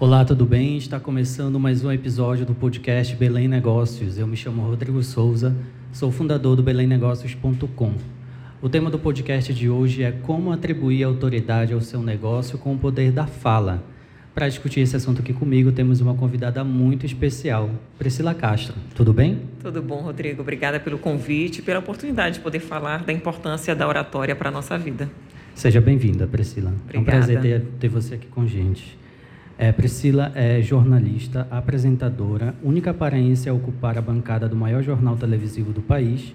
Olá, tudo bem? Está começando mais um episódio do podcast Belém Negócios. Eu me chamo Rodrigo Souza, sou fundador do belemnegócios.com. O tema do podcast de hoje é como atribuir autoridade ao seu negócio com o poder da fala. Para discutir esse assunto aqui comigo, temos uma convidada muito especial, Priscila Castro. Tudo bem? Tudo bom, Rodrigo. Obrigada pelo convite e pela oportunidade de poder falar da importância da oratória para a nossa vida. Seja bem-vinda, Priscila. Obrigada. É um prazer ter, ter você aqui com a gente. É, Priscila é jornalista, apresentadora, única paraense a ocupar a bancada do maior jornal televisivo do país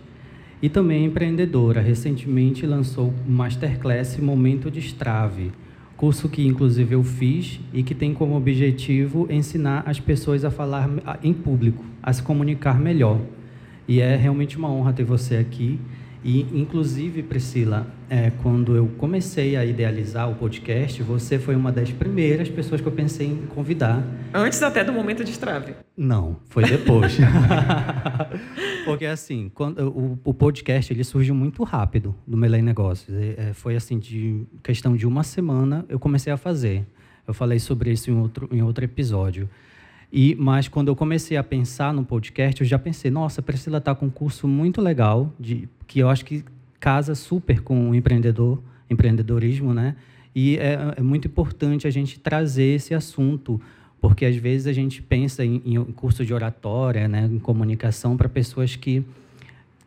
e também empreendedora. Recentemente lançou o Masterclass Momento de Estrave, curso que inclusive eu fiz e que tem como objetivo ensinar as pessoas a falar em público, a se comunicar melhor. E é realmente uma honra ter você aqui. E, inclusive, Priscila, é, quando eu comecei a idealizar o podcast, você foi uma das primeiras pessoas que eu pensei em convidar. Antes até do momento de estrave. Não, foi depois. Porque, assim, quando, o, o, podcast ele surgiu muito rápido do Melém Negócios. É, foi, assim, de questão de uma semana eu comecei a fazer. Eu falei sobre isso em outro, em outro episódio. E, mas quando eu comecei a pensar no podcast, eu já pensei, nossa, Priscila está com um curso muito legal, de, que eu acho que casa super com o empreendedor, empreendedorismo, né? E é, é muito importante a gente trazer esse assunto, porque às vezes a gente pensa em, em curso de oratória, né, em comunicação para pessoas que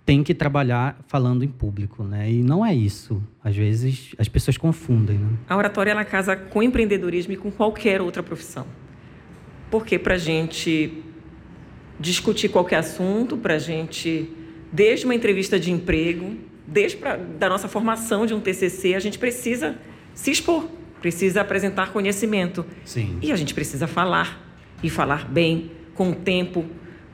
têm que trabalhar falando em público, né? E não é isso. Às vezes as pessoas confundem. Né? A oratória ela casa com empreendedorismo e com qualquer outra profissão porque para a gente discutir qualquer assunto, para a gente, desde uma entrevista de emprego, desde pra, da nossa formação de um TCC, a gente precisa se expor, precisa apresentar conhecimento. Sim. E a gente precisa falar, e falar bem, com tempo,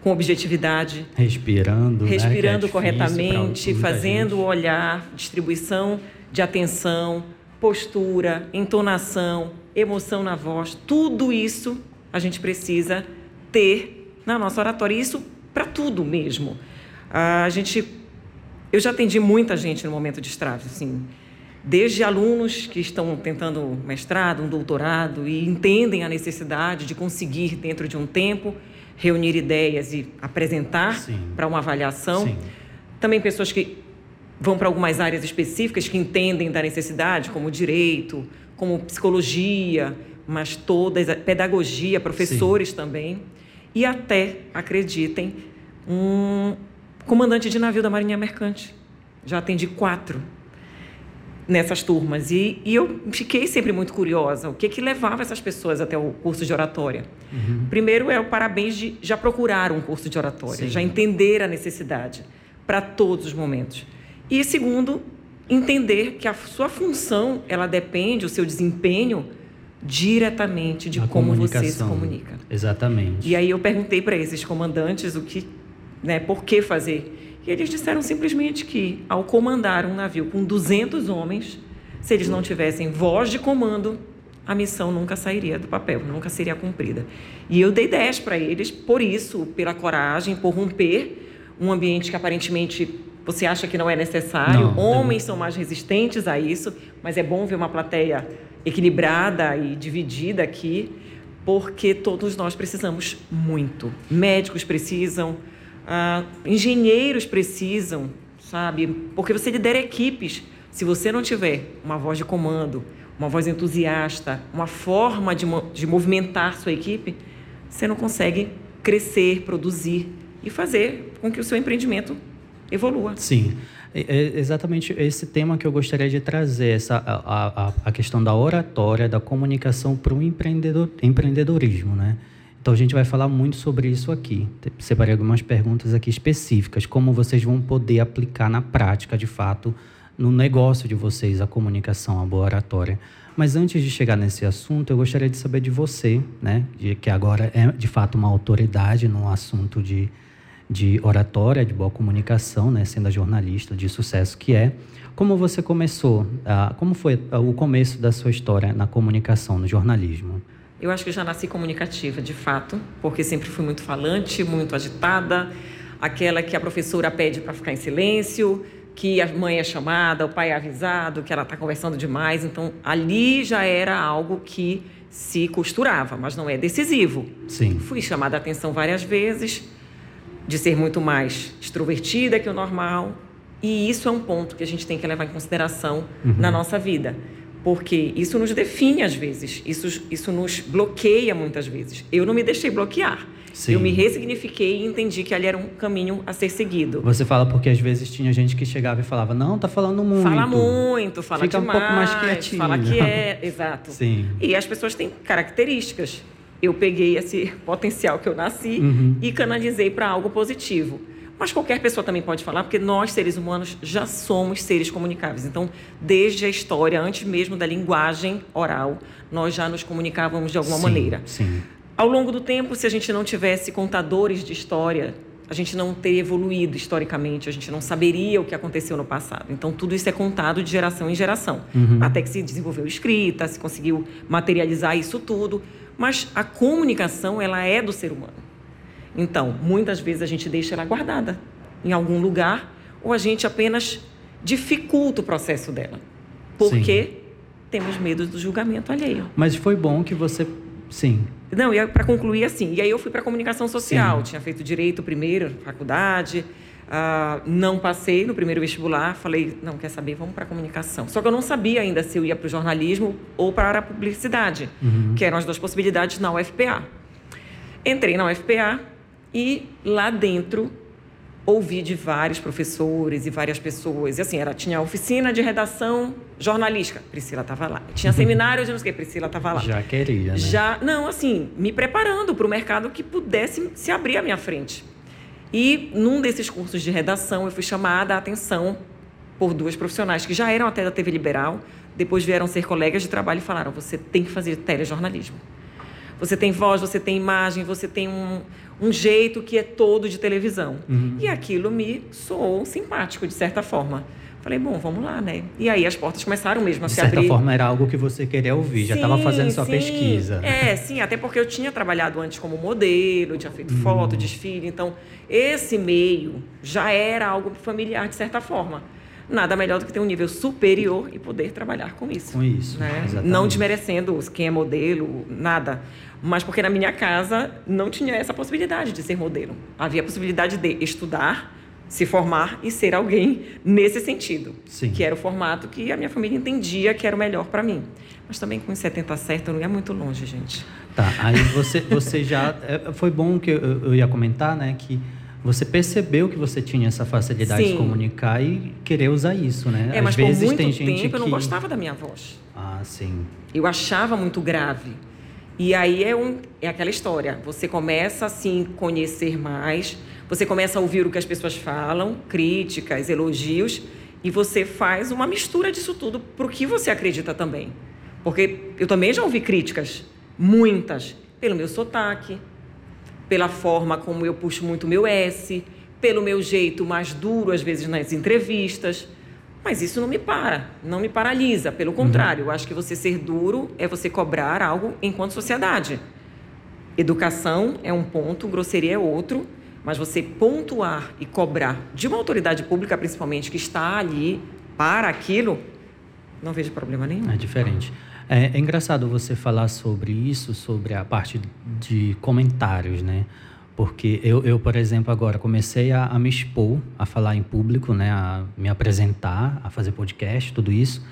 com objetividade. Respirando. Respirando né? é corretamente, fazendo o olhar, distribuição de atenção, postura, entonação, emoção na voz, tudo isso a gente precisa ter na nossa oratória. E isso para tudo mesmo. A gente, eu já atendi muita gente no momento de estrave, assim, desde alunos que estão tentando mestrado, um doutorado e entendem a necessidade de conseguir dentro de um tempo reunir ideias e apresentar para uma avaliação. Sim. Também pessoas que vão para algumas áreas específicas que entendem da necessidade, como direito, como psicologia, mas todas, pedagogia, professores Sim. também, e até, acreditem, um comandante de navio da Marinha Mercante. Já atendi quatro nessas turmas. E, e eu fiquei sempre muito curiosa. O que, que levava essas pessoas até o curso de oratória? Uhum. Primeiro é o parabéns de já procurar um curso de oratória, Sim. já entender a necessidade para todos os momentos. E segundo, entender que a sua função, ela depende, o seu desempenho diretamente de como você se comunica. Exatamente. E aí eu perguntei para esses comandantes o que, né, por que fazer. E eles disseram simplesmente que ao comandar um navio com 200 homens, se eles não tivessem voz de comando, a missão nunca sairia do papel, nunca seria cumprida. E eu dei 10 para eles, por isso, pela coragem, por romper um ambiente que aparentemente você acha que não é necessário. Não, Homens não. são mais resistentes a isso, mas é bom ver uma plateia equilibrada e dividida aqui, porque todos nós precisamos muito. Médicos precisam, ah, engenheiros precisam, sabe? Porque você lidera equipes. Se você não tiver uma voz de comando, uma voz entusiasta, uma forma de, de movimentar sua equipe, você não consegue crescer, produzir e fazer com que o seu empreendimento evolua. Sim. É, é exatamente esse tema que eu gostaria de trazer, essa, a, a, a questão da oratória, da comunicação para o empreendedor, empreendedorismo, né? Então a gente vai falar muito sobre isso aqui. Separei algumas perguntas aqui específicas, como vocês vão poder aplicar na prática, de fato, no negócio de vocês, a comunicação, a boa oratória. Mas antes de chegar nesse assunto, eu gostaria de saber de você, né? De, que agora é de fato uma autoridade no assunto de de oratória, de boa comunicação, né, sendo a jornalista de sucesso que é. Como você começou? Ah, como foi o começo da sua história na comunicação, no jornalismo? Eu acho que já nasci comunicativa, de fato, porque sempre fui muito falante, muito agitada, aquela que a professora pede para ficar em silêncio, que a mãe é chamada, o pai é avisado, que ela está conversando demais. Então, ali já era algo que se costurava, mas não é decisivo. Sim. Fui chamada a atenção várias vezes, de ser muito mais extrovertida que o normal. E isso é um ponto que a gente tem que levar em consideração uhum. na nossa vida. Porque isso nos define às vezes, isso, isso nos bloqueia muitas vezes. Eu não me deixei bloquear. Sim. Eu me ressignifiquei e entendi que ali era um caminho a ser seguido. Você fala porque às vezes tinha gente que chegava e falava, não, tá falando muito. Fala muito, fala Fica demais. um pouco mais quietinho. Fala que é, exato. Sim. E as pessoas têm características. Eu peguei esse potencial que eu nasci uhum. e canalizei para algo positivo. Mas qualquer pessoa também pode falar, porque nós, seres humanos, já somos seres comunicáveis. Então, desde a história, antes mesmo da linguagem oral, nós já nos comunicávamos de alguma sim, maneira. Sim. Ao longo do tempo, se a gente não tivesse contadores de história, a gente não teria evoluído historicamente, a gente não saberia o que aconteceu no passado. Então, tudo isso é contado de geração em geração. Uhum. Até que se desenvolveu escrita, se conseguiu materializar isso tudo. Mas a comunicação, ela é do ser humano. Então, muitas vezes a gente deixa ela guardada em algum lugar ou a gente apenas dificulta o processo dela. Porque Sim. temos medo do julgamento alheio. Mas foi bom que você Sim. Não, e para concluir assim, e aí eu fui para comunicação social, Sim. tinha feito direito primeiro, faculdade, uh, não passei no primeiro vestibular, falei, não quer saber, vamos para comunicação. Só que eu não sabia ainda se eu ia para o jornalismo ou para a publicidade, uhum. que eram as duas possibilidades na UFPA. Entrei na UFPA e lá dentro ouvi de vários professores e várias pessoas. E assim, era, tinha oficina de redação jornalística, Priscila estava lá. Tinha seminário de não sei o que, Priscila estava lá. Já queria, né? Já, não, assim, me preparando para o mercado que pudesse se abrir à minha frente. E num desses cursos de redação, eu fui chamada a atenção por duas profissionais que já eram até da TV Liberal, depois vieram ser colegas de trabalho e falaram: você tem que fazer telejornalismo. Você tem voz, você tem imagem, você tem um, um jeito que é todo de televisão. Uhum. E aquilo me soou simpático, de certa forma. Falei, bom, vamos lá, né? E aí as portas começaram mesmo a se abrir. De certa forma era algo que você queria ouvir, sim, já estava fazendo sua sim. pesquisa. É, sim, até porque eu tinha trabalhado antes como modelo, tinha feito uhum. foto, desfile, então esse meio já era algo familiar de certa forma. Nada melhor do que ter um nível superior e poder trabalhar com isso. Com isso, né? Não desmerecendo quem é modelo, nada mas porque na minha casa não tinha essa possibilidade de ser modelo. Havia a possibilidade de estudar, se formar e ser alguém nesse sentido, Sim. que era o formato que a minha família entendia que era o melhor para mim. Mas também com 70 certo não ia muito longe, gente. Tá, aí você, você já é, foi bom que eu, eu ia comentar, né, que você percebeu que você tinha essa facilidade Sim. de comunicar e querer usar isso, né? É, Às mas vezes por muito tem gente tempo que... eu não gostava da minha voz. Ah, sim. Eu achava muito grave. E aí é, um, é aquela história. Você começa a se conhecer mais, você começa a ouvir o que as pessoas falam, críticas, elogios, e você faz uma mistura disso tudo para o que você acredita também. Porque eu também já ouvi críticas, muitas, pelo meu sotaque, pela forma como eu puxo muito meu S, pelo meu jeito mais duro, às vezes, nas entrevistas. Mas isso não me para, não me paralisa. Pelo uhum. contrário, eu acho que você ser duro é você cobrar algo enquanto sociedade. Educação é um ponto, grosseria é outro, mas você pontuar e cobrar de uma autoridade pública, principalmente, que está ali para aquilo, não vejo problema nenhum. É diferente. É, é engraçado você falar sobre isso, sobre a parte de comentários, né? Porque eu, eu, por exemplo, agora comecei a, a, me expor, a falar em público, né, a me apresentar, a fazer podcast, tudo isso.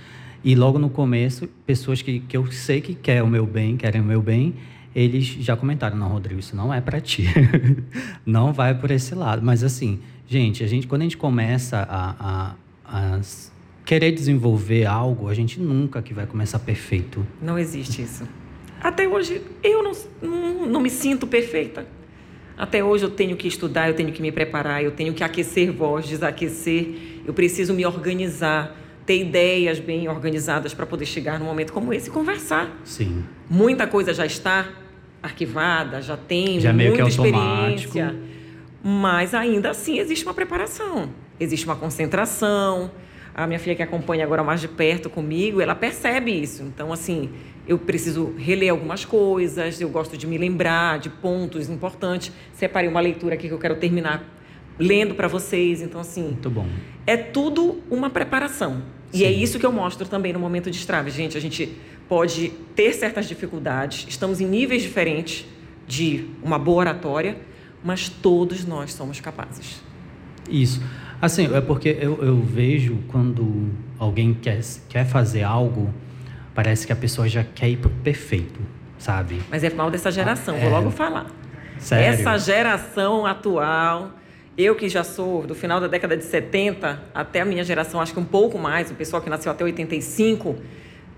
E logo no começo, pessoas que, que eu sei que querem o meu bem, querem o meu bem, eles já comentaram: não, Rodrigo, isso não é para ti. não vai por esse lado. Mas assim, gente, a gente quando a gente começa a, a, a querer desenvolver algo, a gente nunca que vai começar perfeito. Não existe isso. Até hoje, eu não, não, não me sinto perfeita. Até hoje eu tenho que estudar, eu tenho que me preparar, eu tenho que aquecer voz, desaquecer, eu preciso me organizar, ter ideias bem organizadas para poder chegar num momento como esse e conversar. Sim. Muita coisa já está arquivada, já tem já muita experiência, mas ainda assim existe uma preparação, existe uma concentração. A minha filha que acompanha agora mais de perto comigo, ela percebe isso. Então, assim, eu preciso reler algumas coisas, eu gosto de me lembrar de pontos importantes. Separei uma leitura aqui que eu quero terminar lendo para vocês. Então, assim. Muito bom. É tudo uma preparação. Sim. E é isso que eu mostro também no momento de estrave. Gente, a gente pode ter certas dificuldades, estamos em níveis diferentes de uma boa oratória, mas todos nós somos capazes. Isso. Assim, é porque eu, eu vejo quando alguém quer, quer fazer algo, parece que a pessoa já quer ir pro perfeito, sabe? Mas é mal dessa geração, ah, é... vou logo falar. Sério? Essa geração atual, eu que já sou do final da década de 70 até a minha geração, acho que um pouco mais, o pessoal que nasceu até 85,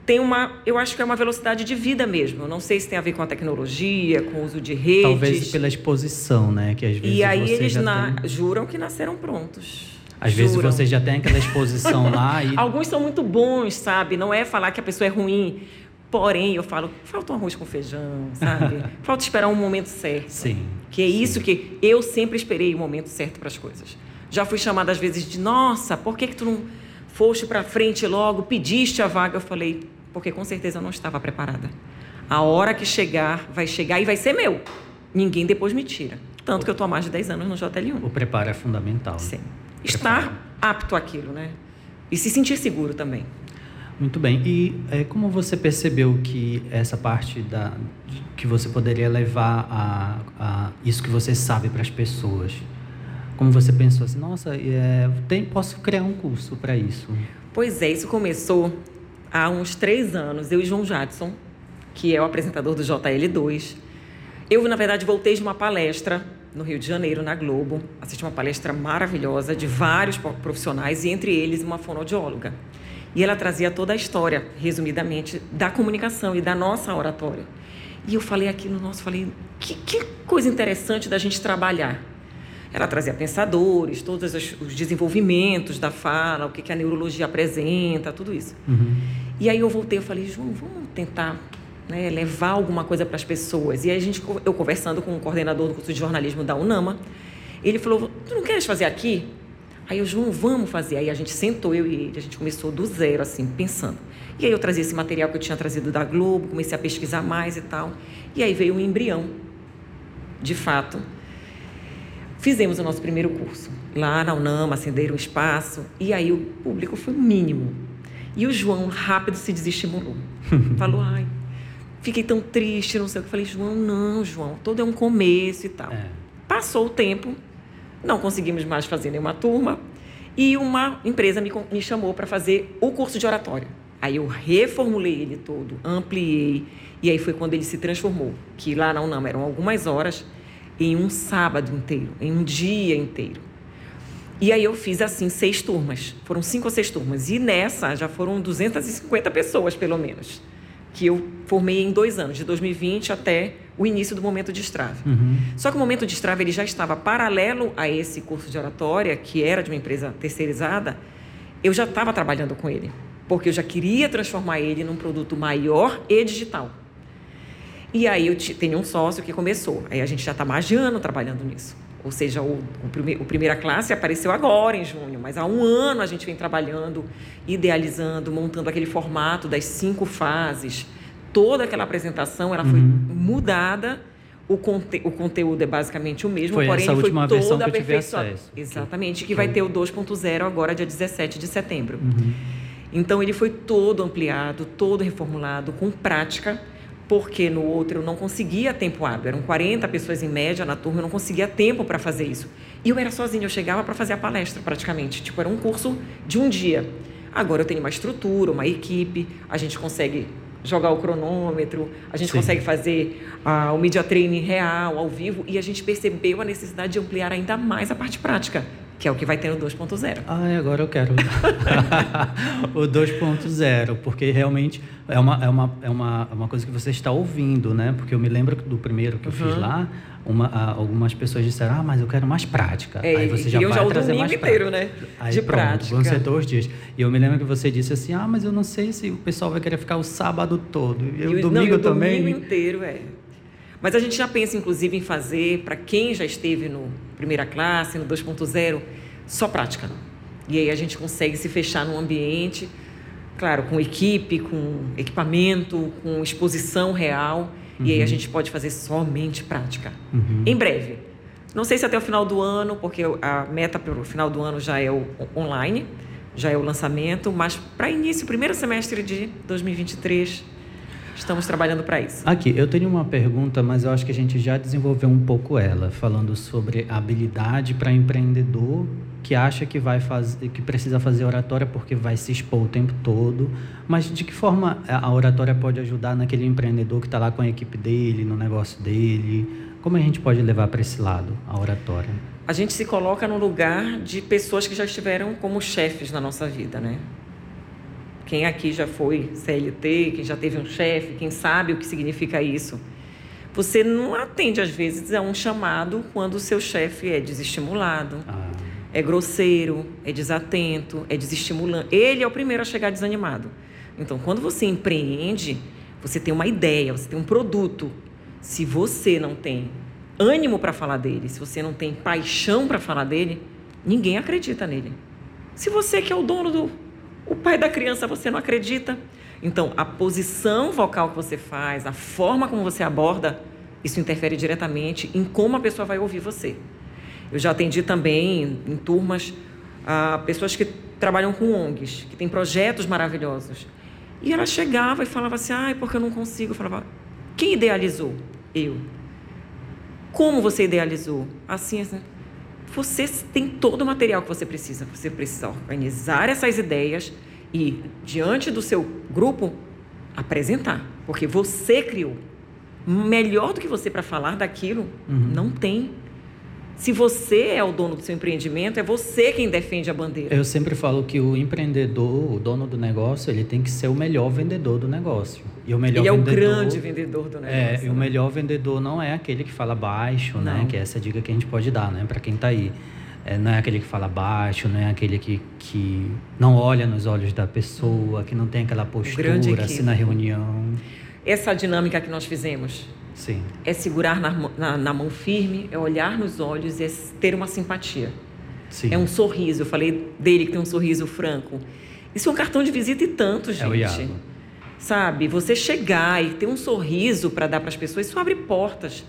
tem uma, eu acho que é uma velocidade de vida mesmo. não sei se tem a ver com a tecnologia, com o uso de redes. Talvez pela exposição, né? Que às vezes e aí eles na... tem... juram que nasceram prontos. Às juram. vezes você já tem aquela exposição lá e... Alguns são muito bons, sabe? Não é falar que a pessoa é ruim. Porém, eu falo, falta um arroz com feijão, sabe? falta esperar um momento certo. Sim. Que é isso que eu sempre esperei o momento certo para as coisas. Já fui chamada às vezes de, nossa, por que, que tu não foste para frente logo, pediste a vaga? Eu falei, porque com certeza eu não estava preparada. A hora que chegar, vai chegar e vai ser meu. Ninguém depois me tira. Tanto que eu estou há mais de 10 anos no JL1. O preparo é fundamental. Sim. Estar apto àquilo, né? E se sentir seguro também. Muito bem. E é, como você percebeu que essa parte da que você poderia levar a, a isso que você sabe para as pessoas? Como você pensou assim, nossa, é, tem, posso criar um curso para isso? Pois é, isso começou há uns três anos, eu e João Jadson, que é o apresentador do JL2. Eu, na verdade, voltei de uma palestra no Rio de Janeiro, na Globo. Assisti uma palestra maravilhosa de vários profissionais, e entre eles uma fonoaudióloga. E ela trazia toda a história, resumidamente, da comunicação e da nossa oratória. E eu falei aquilo, nossa, falei, que, que coisa interessante da gente trabalhar. Ela trazia pensadores, todos os desenvolvimentos da fala, o que, que a neurologia apresenta, tudo isso. Uhum. E aí eu voltei, eu falei, João, vamos tentar né, levar alguma coisa para as pessoas. E aí a gente, eu conversando com o coordenador do curso de jornalismo da UNAMA, ele falou, tu não queres fazer aqui? Aí eu, João, vamos fazer. Aí a gente sentou, eu e ele, a gente começou do zero, assim, pensando. E aí eu trazia esse material que eu tinha trazido da Globo, comecei a pesquisar mais e tal. E aí veio um embrião, de fato. Fizemos o nosso primeiro curso. Lá na UNAMA, acenderam o espaço. E aí o público foi mínimo. E o João rápido se desestimulou. Falou, ai, fiquei tão triste, não sei o que. Falei, João, não, João, todo é um começo e tal. É. Passou o tempo, não conseguimos mais fazer nenhuma turma. E uma empresa me, me chamou para fazer o curso de oratória. Aí eu reformulei ele todo, ampliei. E aí foi quando ele se transformou. Que lá na UNAM eram algumas horas, em um sábado inteiro, em um dia inteiro. E aí eu fiz assim seis turmas. Foram cinco ou seis turmas. E nessa já foram 250 pessoas, pelo menos. Que eu formei em dois anos, de 2020 até o início do momento de estrave. Uhum. Só que o momento de estrave ele já estava paralelo a esse curso de oratória, que era de uma empresa terceirizada, eu já estava trabalhando com ele, porque eu já queria transformar ele num produto maior e digital. E aí eu tenho um sócio que começou, aí a gente já está mais de ano trabalhando nisso. Ou seja, o, o, prime, o primeira classe apareceu agora em junho, mas há um ano a gente vem trabalhando, idealizando, montando aquele formato das cinco fases, toda aquela apresentação ela foi uhum. mudada. O, conte o conteúdo é basicamente o mesmo, foi porém essa foi toda aperfeiçoada. Exatamente, que vai ter o 2.0 agora, dia 17 de setembro. Uhum. Então ele foi todo ampliado, todo reformulado, com prática, porque no outro eu não conseguia tempo hábil. Eram 40 pessoas em média na turma, eu não conseguia tempo para fazer isso. E eu era sozinha, eu chegava para fazer a palestra praticamente. Tipo, era um curso de um dia. Agora eu tenho uma estrutura, uma equipe, a gente consegue jogar o cronômetro, a gente Sim. consegue fazer uh, o media training real, ao vivo, e a gente percebeu a necessidade de ampliar ainda mais a parte prática, que é o que vai ter no 2.0. Ah, agora eu quero o 2.0, porque realmente é uma, é, uma, é, uma, é uma coisa que você está ouvindo, né? Porque eu me lembro do primeiro que eu uhum. fiz lá, uma, algumas pessoas disseram, ah, mas eu quero mais prática. É, Aí você já vai já trazer mais inteiro, prática. né? Aí, de pronto, prática. Vão ser dois dias. E eu me lembro que você disse assim, ah, mas eu não sei se o pessoal vai querer ficar o sábado todo. E, e o domingo não, e o também. domingo inteiro, é. Mas a gente já pensa, inclusive, em fazer, para quem já esteve no primeira classe, no 2.0, só prática. E aí a gente consegue se fechar num ambiente, claro, com equipe, com equipamento, com exposição real Uhum. E aí a uhum. gente pode fazer somente prática. Uhum. Em breve. Não sei se até o final do ano, porque a meta para o final do ano já é o online, já é o lançamento, mas para início, primeiro semestre de 2023, estamos trabalhando para isso. Aqui, eu tenho uma pergunta, mas eu acho que a gente já desenvolveu um pouco ela, falando sobre habilidade para empreendedor que acha que vai fazer, que precisa fazer oratória porque vai se expor o tempo todo. Mas de que forma a oratória pode ajudar naquele empreendedor que está lá com a equipe dele, no negócio dele? Como a gente pode levar para esse lado a oratória? A gente se coloca no lugar de pessoas que já estiveram como chefes na nossa vida, né? Quem aqui já foi CLT, quem já teve um chefe, quem sabe o que significa isso. Você não atende, às vezes, a um chamado quando o seu chefe é desestimulado, ah. é grosseiro, é desatento, é desestimulante. Ele é o primeiro a chegar desanimado. Então, quando você empreende, você tem uma ideia, você tem um produto. Se você não tem ânimo para falar dele, se você não tem paixão para falar dele, ninguém acredita nele. Se você que é o dono do o pai da criança você não acredita. Então, a posição vocal que você faz, a forma como você aborda, isso interfere diretamente em como a pessoa vai ouvir você. Eu já atendi também em turmas a pessoas que trabalham com ONGs, que têm projetos maravilhosos. E ela chegava e falava assim: ai, porque eu não consigo. Eu falava: quem idealizou? Eu. Como você idealizou? Assim, assim você tem todo o material que você precisa. Você precisa organizar essas ideias e, diante do seu grupo, apresentar. Porque você criou. Melhor do que você para falar daquilo, uhum. não tem. Se você é o dono do seu empreendimento, é você quem defende a bandeira. Eu sempre falo que o empreendedor, o dono do negócio, ele tem que ser o melhor vendedor do negócio. E o melhor ele vendedor, é o grande vendedor do negócio. É, e né? o melhor vendedor não é aquele que fala baixo, né? não. né? Que é essa dica que a gente pode dar, né? Para quem está aí. É, não é aquele que fala baixo, não é aquele que, que não olha nos olhos da pessoa, que não tem aquela postura assim na reunião. Essa dinâmica que nós fizemos Sim. É segurar na, na, na, mão firme, é olhar nos olhos, é ter uma simpatia. Sim. É um sorriso. Eu falei dele que tem um sorriso franco. Isso é um cartão de visita e tanto, gente. É o Iago. Sabe? Você chegar e ter um sorriso para dar para as pessoas, isso abre portas.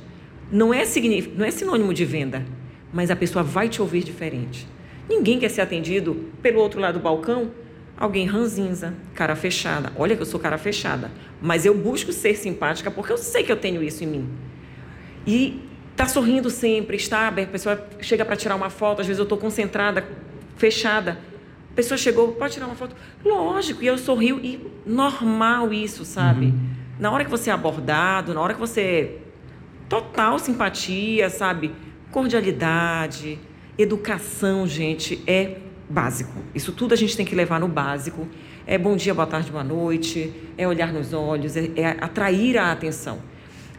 Não é, não é sinônimo de venda, mas a pessoa vai te ouvir diferente. Ninguém quer ser atendido pelo outro lado do balcão alguém ranzinza, cara fechada. Olha que eu sou cara fechada, mas eu busco ser simpática porque eu sei que eu tenho isso em mim. E tá sorrindo sempre, está aberto, a pessoa chega para tirar uma foto, às vezes eu estou concentrada, fechada. A pessoa chegou, pode tirar uma foto? Lógico, e eu sorrio e normal isso, sabe? Uhum. Na hora que você é abordado, na hora que você total simpatia, sabe? Cordialidade, educação, gente, é básico. Isso tudo a gente tem que levar no básico. É bom dia, boa tarde, boa noite, é olhar nos olhos, é, é atrair a atenção.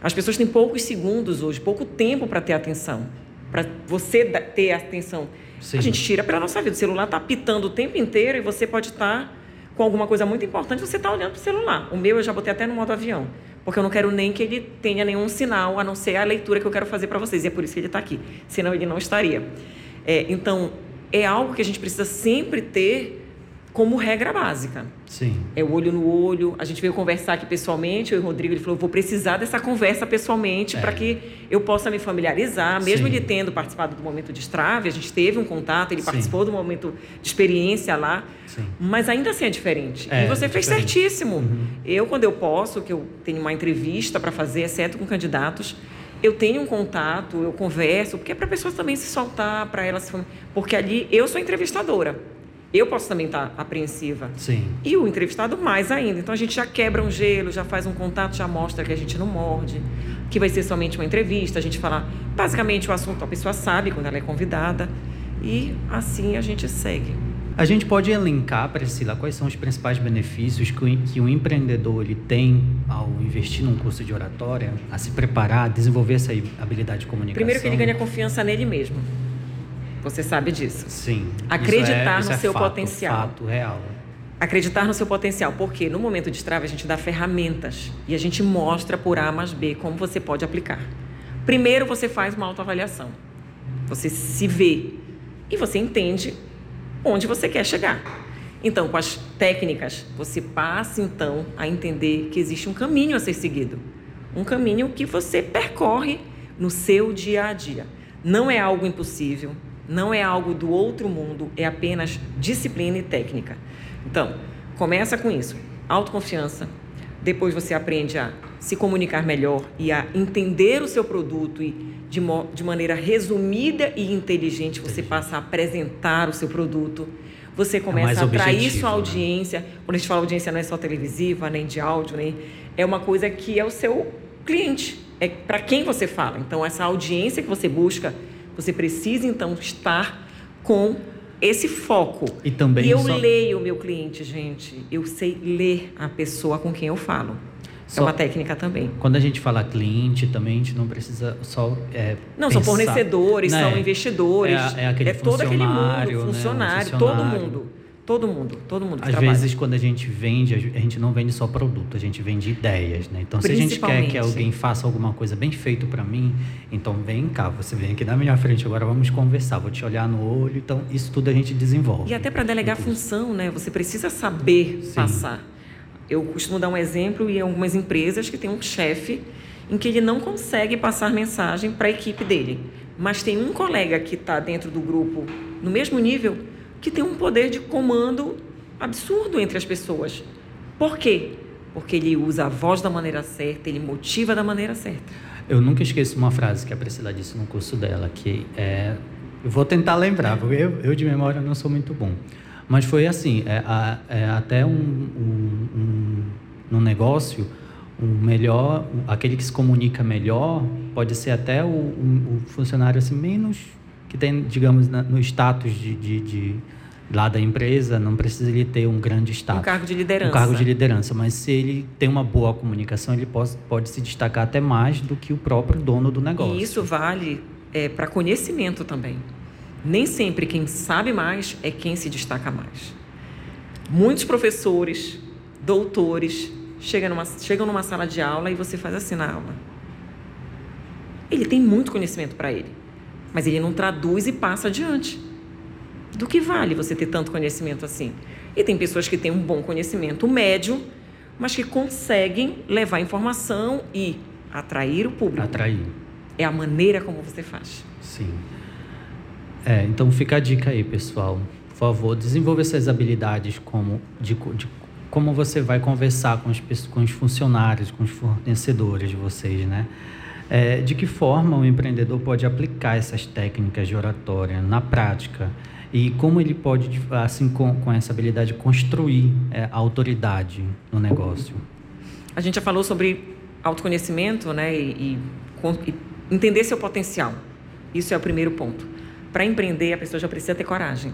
As pessoas têm poucos segundos hoje, pouco tempo para ter atenção, para você ter atenção. Sim. A gente tira para a nossa vida. O celular está pitando o tempo inteiro e você pode estar tá com alguma coisa muito importante, você está olhando para o celular. O meu eu já botei até no modo avião, porque eu não quero nem que ele tenha nenhum sinal, a não ser a leitura que eu quero fazer para vocês. E é por isso que ele está aqui, senão ele não estaria. É, então, é algo que a gente precisa sempre ter como regra básica. Sim. É o olho no olho. A gente veio conversar aqui pessoalmente, eu e o Rodrigo, ele falou, vou precisar dessa conversa pessoalmente é. para que eu possa me familiarizar, mesmo Sim. ele tendo participado do momento de estrave, a gente teve um contato, ele Sim. participou do momento de experiência lá, Sim. mas ainda assim é diferente. É, e você fez diferente. certíssimo. Uhum. Eu, quando eu posso, que eu tenho uma entrevista para fazer, exceto com candidatos, eu tenho um contato, eu converso, porque é para a pessoa também se soltar, para ela se. Porque ali eu sou entrevistadora. Eu posso também estar tá apreensiva. Sim. E o entrevistado mais ainda. Então a gente já quebra um gelo, já faz um contato, já mostra que a gente não morde, que vai ser somente uma entrevista, a gente falar basicamente o assunto, a pessoa sabe quando ela é convidada. E assim a gente segue. A gente pode elencar, Priscila, quais são os principais benefícios que o, o empreendedor ele tem ao investir num curso de oratória, a se preparar, a desenvolver essa habilidade de comunicação? Primeiro que ele ganha confiança nele mesmo. Você sabe disso. Sim. Acreditar isso é, no isso seu é fato, potencial. Fato real. Acreditar no seu potencial, porque no momento de trava a gente dá ferramentas e a gente mostra por A mais B como você pode aplicar. Primeiro você faz uma autoavaliação. Você se vê e você entende onde você quer chegar. Então, com as técnicas, você passa então a entender que existe um caminho a ser seguido, um caminho que você percorre no seu dia a dia. Não é algo impossível, não é algo do outro mundo, é apenas disciplina e técnica. Então, começa com isso, autoconfiança. Depois você aprende a se comunicar melhor e a entender o seu produto e de, de maneira resumida e inteligente você passa a apresentar o seu produto. Você é começa é a atrair sua né? audiência. Né? Quando a gente fala audiência, não é só televisiva, nem de áudio, nem é uma coisa que é o seu cliente, é para quem você fala. Então, essa audiência que você busca, você precisa então estar com esse foco. E também e eu só... leio o meu cliente, gente. Eu sei ler a pessoa com quem eu falo. Só, é uma técnica também. Quando a gente fala cliente, também a gente não precisa só. É, não, pensar, são fornecedores, né? são investidores. É, é, aquele é todo aquele mundo, funcionário, né? funcionário, todo mundo. Todo mundo, todo mundo. Às trabalha. vezes, quando a gente vende, a gente não vende só produto, a gente vende ideias, né? Então, se a gente quer que alguém faça alguma coisa bem feito para mim, então vem cá, você vem aqui na minha frente, agora vamos conversar, vou te olhar no olho. Então, isso tudo a gente desenvolve. E até para delegar função, né? Você precisa saber Sim. passar. Eu costumo dar um exemplo em algumas empresas que tem um chefe em que ele não consegue passar mensagem para a equipe dele, mas tem um colega que está dentro do grupo no mesmo nível que tem um poder de comando absurdo entre as pessoas. Por quê? Porque ele usa a voz da maneira certa, ele motiva da maneira certa. Eu nunca esqueço uma frase que a Priscila disse no curso dela, que é. Eu vou tentar lembrar, porque eu, eu de memória não sou muito bom. Mas foi assim, é, é até um, um, um, um negócio, o melhor, aquele que se comunica melhor, pode ser até o, o, funcionário assim menos que tem, digamos, no status de, de, de, lá da empresa, não precisa ele ter um grande status. Um cargo de liderança. Um cargo de liderança, mas se ele tem uma boa comunicação, ele pode, pode se destacar até mais do que o próprio dono do negócio. E isso vale é, para conhecimento também. Nem sempre quem sabe mais é quem se destaca mais. Muitos professores, doutores, chegam numa, chegam numa sala de aula e você faz assim na aula. Ele tem muito conhecimento para ele, mas ele não traduz e passa adiante. Do que vale você ter tanto conhecimento assim? E tem pessoas que têm um bom conhecimento médio, mas que conseguem levar informação e atrair o público. Atrair. É a maneira como você faz. Sim. É, então fica a dica aí, pessoal. Por favor, desenvolva essas habilidades como de, de como você vai conversar com os, com os funcionários, com os fornecedores de vocês, né? É, de que forma o empreendedor pode aplicar essas técnicas de oratória na prática e como ele pode, assim, com, com essa habilidade, construir é, autoridade no negócio? A gente já falou sobre autoconhecimento, né? E, e, e entender seu potencial. Isso é o primeiro ponto. Para empreender, a pessoa já precisa ter coragem.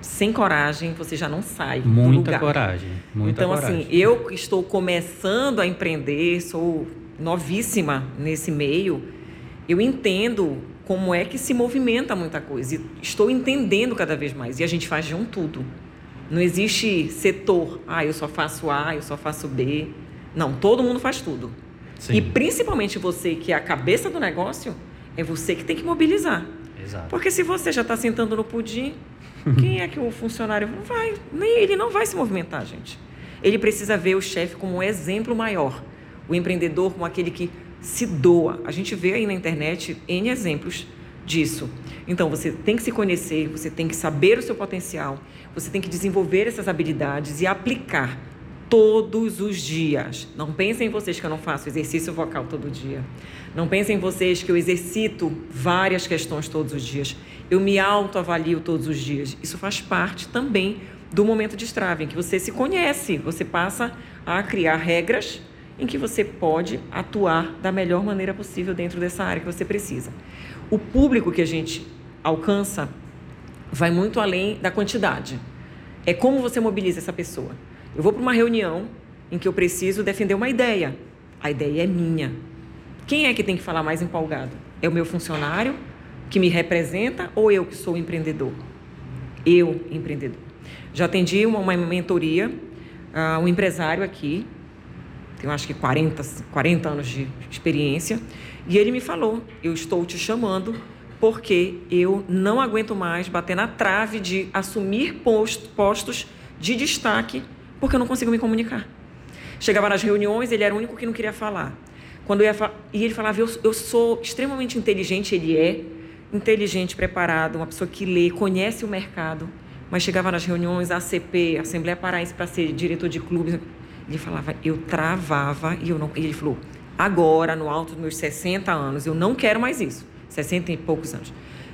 Sem coragem, você já não sai muita do lugar. coragem muita então coragem. assim eu estou começando a empreender sou novíssima nesse meio eu entendo como é que se movimenta muita coisa e estou entendendo cada vez mais e a gente faz de um tudo não existe setor ah eu só faço A eu só faço B não todo mundo faz tudo Sim. e principalmente você que é a cabeça do negócio é você que tem que mobilizar Exato. Porque se você já está sentando no pudim, quem é que o funcionário vai? Nem ele não vai se movimentar, gente. Ele precisa ver o chefe como um exemplo maior, o empreendedor como aquele que se doa. A gente vê aí na internet N exemplos disso. Então, você tem que se conhecer, você tem que saber o seu potencial, você tem que desenvolver essas habilidades e aplicar todos os dias. Não pensem em vocês que eu não faço exercício vocal todo dia. Não pensem em vocês que eu exercito várias questões todos os dias. Eu me autoavalio todos os dias. Isso faz parte também do momento de estrave, em que você se conhece, você passa a criar regras em que você pode atuar da melhor maneira possível dentro dessa área que você precisa. O público que a gente alcança vai muito além da quantidade. É como você mobiliza essa pessoa. Eu vou para uma reunião em que eu preciso defender uma ideia. A ideia é minha. Quem é que tem que falar mais empolgado? É o meu funcionário que me representa ou eu que sou empreendedor? Eu, empreendedor. Já atendi uma, uma mentoria, uh, um empresário aqui, tem acho que 40, 40 anos de experiência, e ele me falou: Eu estou te chamando porque eu não aguento mais bater na trave de assumir post, postos de destaque porque eu não consigo me comunicar. Chegava nas reuniões, ele era o único que não queria falar. Quando ia fa... E ele falava, eu, eu sou extremamente inteligente, ele é, inteligente, preparado, uma pessoa que lê, conhece o mercado, mas chegava nas reuniões, ACP, Assembleia Paraense, para ser diretor de clubes, ele falava, eu travava e eu não. E ele falou, agora, no alto dos meus 60 anos, eu não quero mais isso. 60 e poucos anos.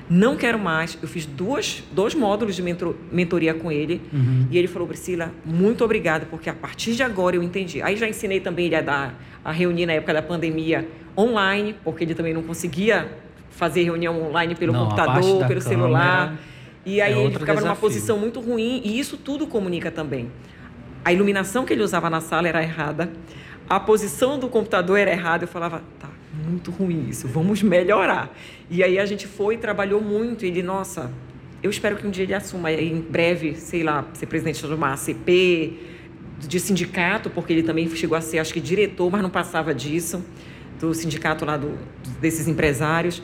Não quero mais. Eu fiz duas, dois módulos de mentor, mentoria com ele. Uhum. E ele falou, Priscila, muito obrigada, porque a partir de agora eu entendi. Aí já ensinei também ele a dar, a reunir na época da pandemia online, porque ele também não conseguia fazer reunião online pelo não, computador, pelo celular. E aí é ele ficava desafio. numa posição muito ruim, e isso tudo comunica também. A iluminação que ele usava na sala era errada, a posição do computador era errada. Eu falava, tá, muito ruim isso, vamos melhorar. E aí a gente foi e trabalhou muito. E ele, nossa, eu espero que um dia ele assuma em breve, sei lá, ser presidente de uma ACP, de sindicato, porque ele também chegou a ser, acho que, diretor, mas não passava disso, do sindicato lá do, desses empresários.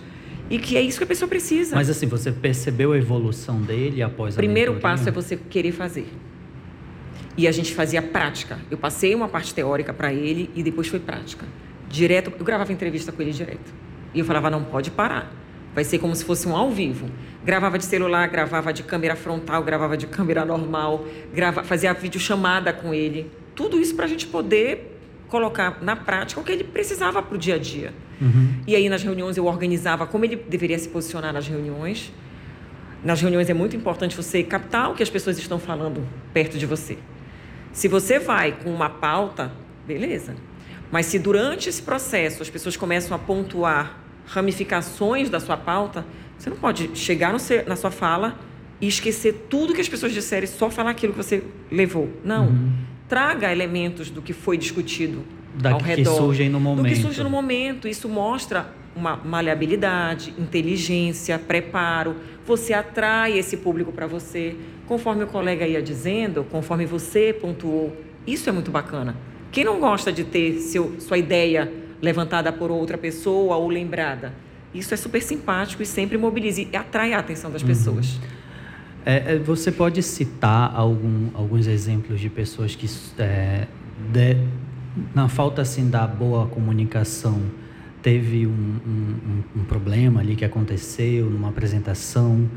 E que é isso que a pessoa precisa. Mas assim, você percebeu a evolução dele após a Primeiro mentoria? passo é você querer fazer. E a gente fazia prática. Eu passei uma parte teórica para ele e depois foi prática. Direto, eu gravava entrevista com ele direto. E eu falava, não pode parar. Vai ser como se fosse um ao vivo. Gravava de celular, gravava de câmera frontal, gravava de câmera normal, grava, fazia videochamada com ele. Tudo isso para a gente poder colocar na prática o que ele precisava para o dia a dia. Uhum. E aí nas reuniões eu organizava como ele deveria se posicionar nas reuniões. Nas reuniões é muito importante você captar o que as pessoas estão falando perto de você. Se você vai com uma pauta, beleza. Mas se durante esse processo as pessoas começam a pontuar ramificações da sua pauta, você não pode chegar seu, na sua fala e esquecer tudo que as pessoas disseram e só falar aquilo que você levou. Não. Uhum traga elementos do que foi discutido da ao que redor. Que surgem no momento. Do que surge no momento. Isso mostra uma maleabilidade, inteligência, preparo. Você atrai esse público para você. Conforme o colega ia dizendo, conforme você pontuou. Isso é muito bacana. Quem não gosta de ter seu, sua ideia levantada por outra pessoa ou lembrada? Isso é super simpático e sempre mobiliza e atrai a atenção das uhum. pessoas. É, é, você pode citar algum, alguns exemplos de pessoas que, é, de, na falta assim da boa comunicação, teve um, um, um, problema ali que aconteceu numa apresentação?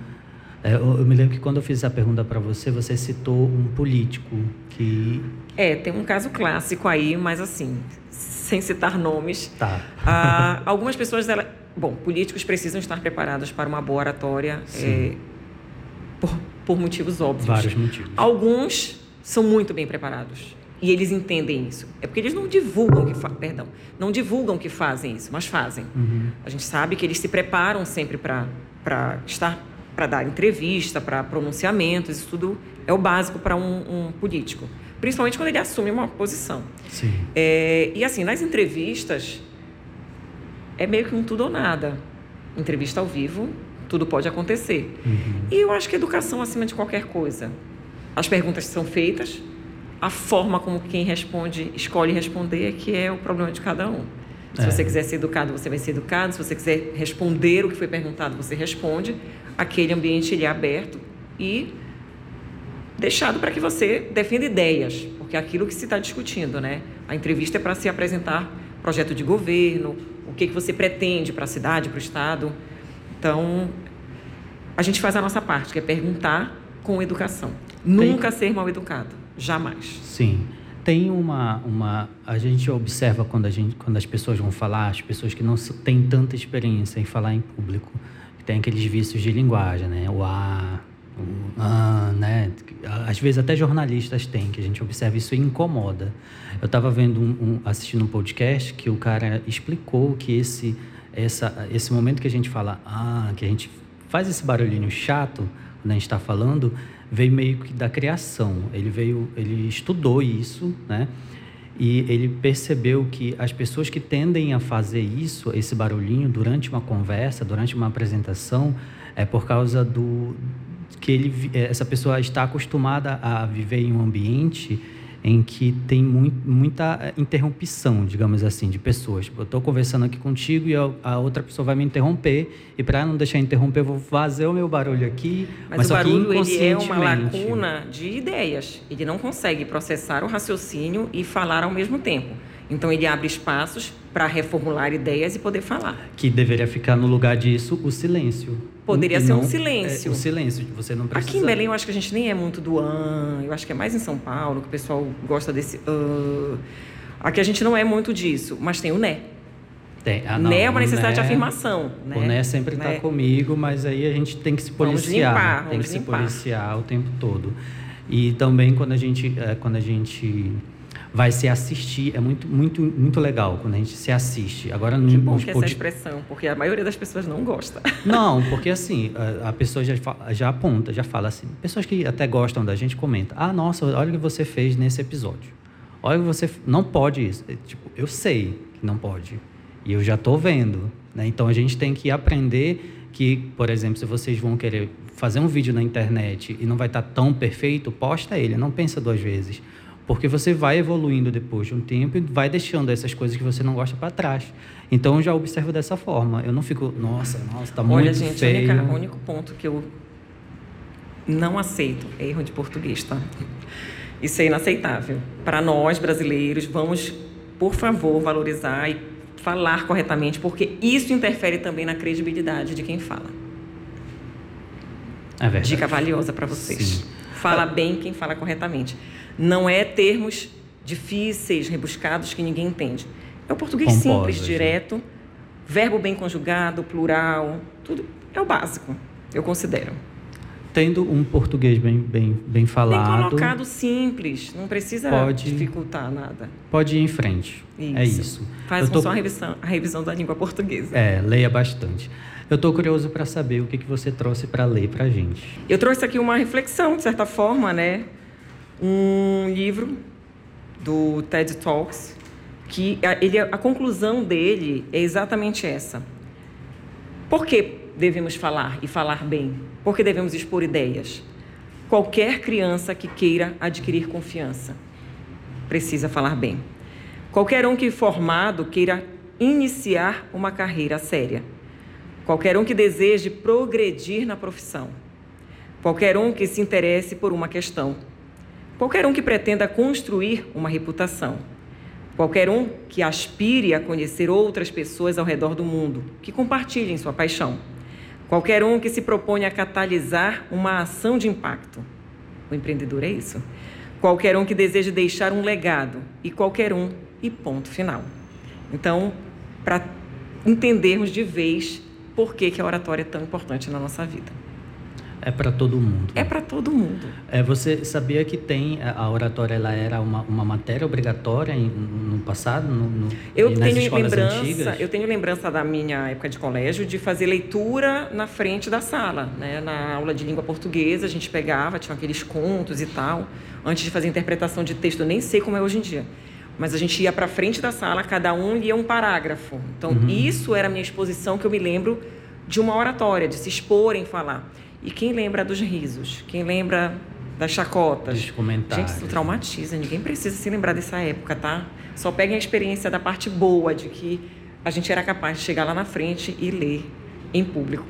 É, eu, eu, me lembro que quando eu fiz a pergunta para você, você citou um político que... É, tem um caso clássico aí, mas assim, sem citar nomes. Tá. Ah, algumas pessoas... Ela, bom, políticos precisam estar preparados para uma boa oratória. É, por, por motivos óbvios. Vários motivos. Alguns são muito bem preparados e eles entendem isso. É porque eles não divulgam que perdão, não divulgam que fazem isso, mas fazem. Uhum. A gente sabe que eles se preparam sempre para para estar para dar entrevista, para pronunciamentos, isso tudo é o básico para um, um, político, principalmente quando ele assume uma posição. Sim. É, e assim nas entrevistas é meio que um tudo ou nada. Entrevista ao vivo tudo pode acontecer. Uhum. E eu acho que educação acima de qualquer coisa. As perguntas são feitas, a forma como quem responde, escolhe responder, é que é o problema de cada um. Se é. você quiser ser educado, você vai ser educado. Se você quiser responder o que foi perguntado, você responde. Aquele ambiente ele é aberto e deixado para que você defenda ideias, porque é aquilo que se está discutindo, né? A entrevista é para se apresentar projeto de governo, o que, que você pretende para a cidade, para o estado. Então, a gente faz a nossa parte, que é perguntar com educação. Tem... Nunca ser mal educado, jamais. Sim. Tem uma, uma. A gente observa quando, a gente, quando as pessoas vão falar, as pessoas que não têm tanta experiência em falar em público, que tem aqueles vícios de linguagem, né? O A, o ah, né? Às vezes até jornalistas têm, que a gente observa isso e incomoda. Eu estava vendo um, um, assistindo um podcast que o cara explicou que esse essa, esse momento que a gente fala, ah, que a gente faz esse barulhinho chato quando a gente está falando, veio meio que da criação. Ele veio, ele estudou isso, né? E ele percebeu que as pessoas que tendem a fazer isso, esse barulhinho durante uma conversa, durante uma apresentação, é por causa do que ele, essa pessoa está acostumada a viver em um ambiente em que tem muito, muita eh, interrupção, digamos assim, de pessoas. Tipo, eu estou conversando aqui contigo e a, outra pessoa vai me interromper e para não deixar interromper eu vou fazer o meu barulho aqui. Mas, mas o barulho ele é uma lacuna de ideias. Ele não consegue processar o raciocínio e falar ao mesmo tempo. Então ele abre espaços para reformular ideias e poder falar. Que deveria ficar no lugar disso o silêncio. Poderia e ser não, um silêncio. É, o silêncio, você não precisa. Aqui em Belém eu acho que a gente nem é muito do an, eu acho que é mais em São Paulo que o pessoal gosta desse uh. Aqui a gente não é muito disso, mas tem o né. Tem. Ah, não, né é uma necessidade né, de afirmação. Né? O né sempre está né? comigo, mas aí a gente tem que se policiar. Vamos limpar, tem que limpar. se policiar o tempo todo. E também quando a gente, é, quando a gente vai se assistir, é muito, muito, muito legal quando a gente se assiste. Agora que bom que essa expressão, porque a maioria das pessoas não gosta. Não, porque assim, a, a pessoa já, já aponta, já fala assim. Pessoas que até gostam da gente comentam: Ah, nossa, olha o que você fez nesse episódio. Olha o que você. Não pode isso. É, tipo, eu sei que não pode. E eu já estou vendo. Né? Então a gente tem que aprender que, por exemplo, se vocês vão querer fazer um vídeo na internet e não vai estar tá tão perfeito, posta ele, não pensa duas vezes. Porque você vai evoluindo depois de um tempo e vai deixando essas coisas que você não gosta para trás. Então eu já observo dessa forma. Eu não fico, nossa, nossa, tá muito Olha, gente, feio. Olha, o único ponto que eu não aceito é erro de português, tá? Isso é inaceitável. Para nós brasileiros, vamos, por favor, valorizar e falar corretamente, porque isso interfere também na credibilidade de quem fala. É verdade. Dica valiosa para vocês. Sim. Fala bem quem fala corretamente. Não é termos difíceis, rebuscados que ninguém entende. É o português simples, direto, verbo bem conjugado, plural, tudo é o básico, eu considero. Tendo um português bem, bem, bem falado. Bem colocado, simples, não precisa pode, dificultar nada. Pode ir em frente. Isso. É isso. Faz tô... só a revisão, a revisão da língua portuguesa. É, leia bastante. Eu estou curioso para saber o que, que você trouxe para ler para a gente. Eu trouxe aqui uma reflexão, de certa forma, né? Um livro do TED Talks, que ele, a conclusão dele é exatamente essa. Por que devemos falar e falar bem? Por que devemos expor ideias? Qualquer criança que queira adquirir confiança precisa falar bem. Qualquer um que formado queira iniciar uma carreira séria Qualquer um que deseje progredir na profissão. Qualquer um que se interesse por uma questão. Qualquer um que pretenda construir uma reputação. Qualquer um que aspire a conhecer outras pessoas ao redor do mundo, que compartilhem sua paixão. Qualquer um que se proponha a catalisar uma ação de impacto. O empreendedor é isso. Qualquer um que deseje deixar um legado. E qualquer um, e ponto final. Então, para entendermos de vez por que, que a oratória é tão importante na nossa vida. É para todo mundo. É para todo mundo. É, você sabia que tem a oratória ela era uma, uma matéria obrigatória em, no passado, no, no, eu tenho lembrança, antigas? Eu tenho lembrança da minha época de colégio de fazer leitura na frente da sala, né? Na aula de língua portuguesa a gente pegava, tinha aqueles contos e tal, antes de fazer interpretação de texto, eu nem sei como é hoje em dia. Mas a gente ia para frente da sala, cada um lia um parágrafo. Então, uhum. isso era a minha exposição que eu me lembro de uma oratória, de se expor em falar. E quem lembra dos risos? Quem lembra das chacotas? Dos comentários. Gente, isso traumatiza. Ninguém precisa se lembrar dessa época, tá? Só peguem a experiência da parte boa, de que a gente era capaz de chegar lá na frente e ler em público.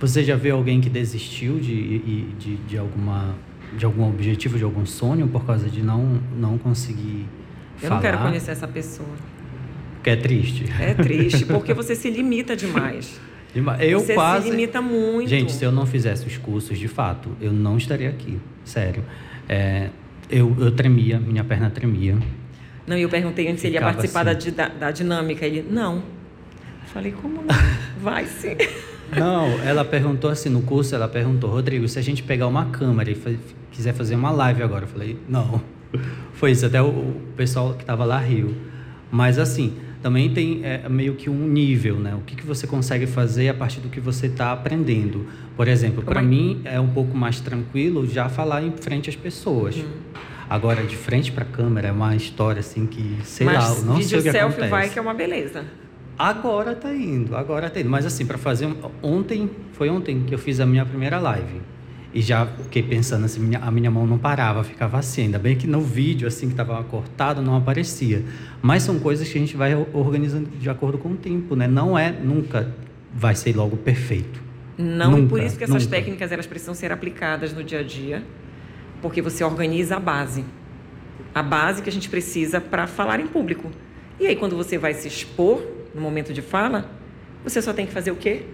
Você já viu alguém que desistiu de, de, de, alguma, de algum objetivo, de algum sonho, por causa de não, não conseguir eu falar. não quero conhecer essa pessoa. Que é triste. É triste, porque você se limita demais. Eu você quase... se limita muito. Gente, se eu não fizesse os cursos de fato, eu não estaria aqui. Sério. É, eu, eu tremia, minha perna tremia. Não, eu perguntei antes se ele ia participar assim. da, da, da, dinâmica. Ele, não. Eu falei, como não? Vai sim. Não, ela perguntou assim, no curso, ela perguntou, Rodrigo, se a gente pegar uma câmera e quiser fazer uma live agora, eu falei, não. Foi isso, até o, o pessoal que estava lá riu. Mas assim, também tem é, meio que um nível, né? O que, que você consegue fazer a partir do que você está aprendendo. Por exemplo, para mim é um pouco mais tranquilo já falar em frente às pessoas. Hum. Agora, de frente para a câmera é uma história assim que, sei Mas lá, não sei o que selfie acontece. vai que é uma beleza. Agora tá indo, agora tá indo. Mas assim, para fazer... Ontem, foi ontem que eu fiz a minha primeira live. E já fiquei pensando assim, minha, a minha mão não parava, ficava assim. Ainda bem que no vídeo, assim, que estava cortado, não aparecia. Mas são coisas que a gente vai organizando de acordo com o tempo, né? Não é, nunca vai ser logo perfeito. Não, nunca, por isso que essas nunca. técnicas, elas precisam ser aplicadas no dia a dia, porque você organiza a base. A base que a gente precisa para falar em público. E aí, quando você vai se expor no momento de fala, você só tem que fazer o quê?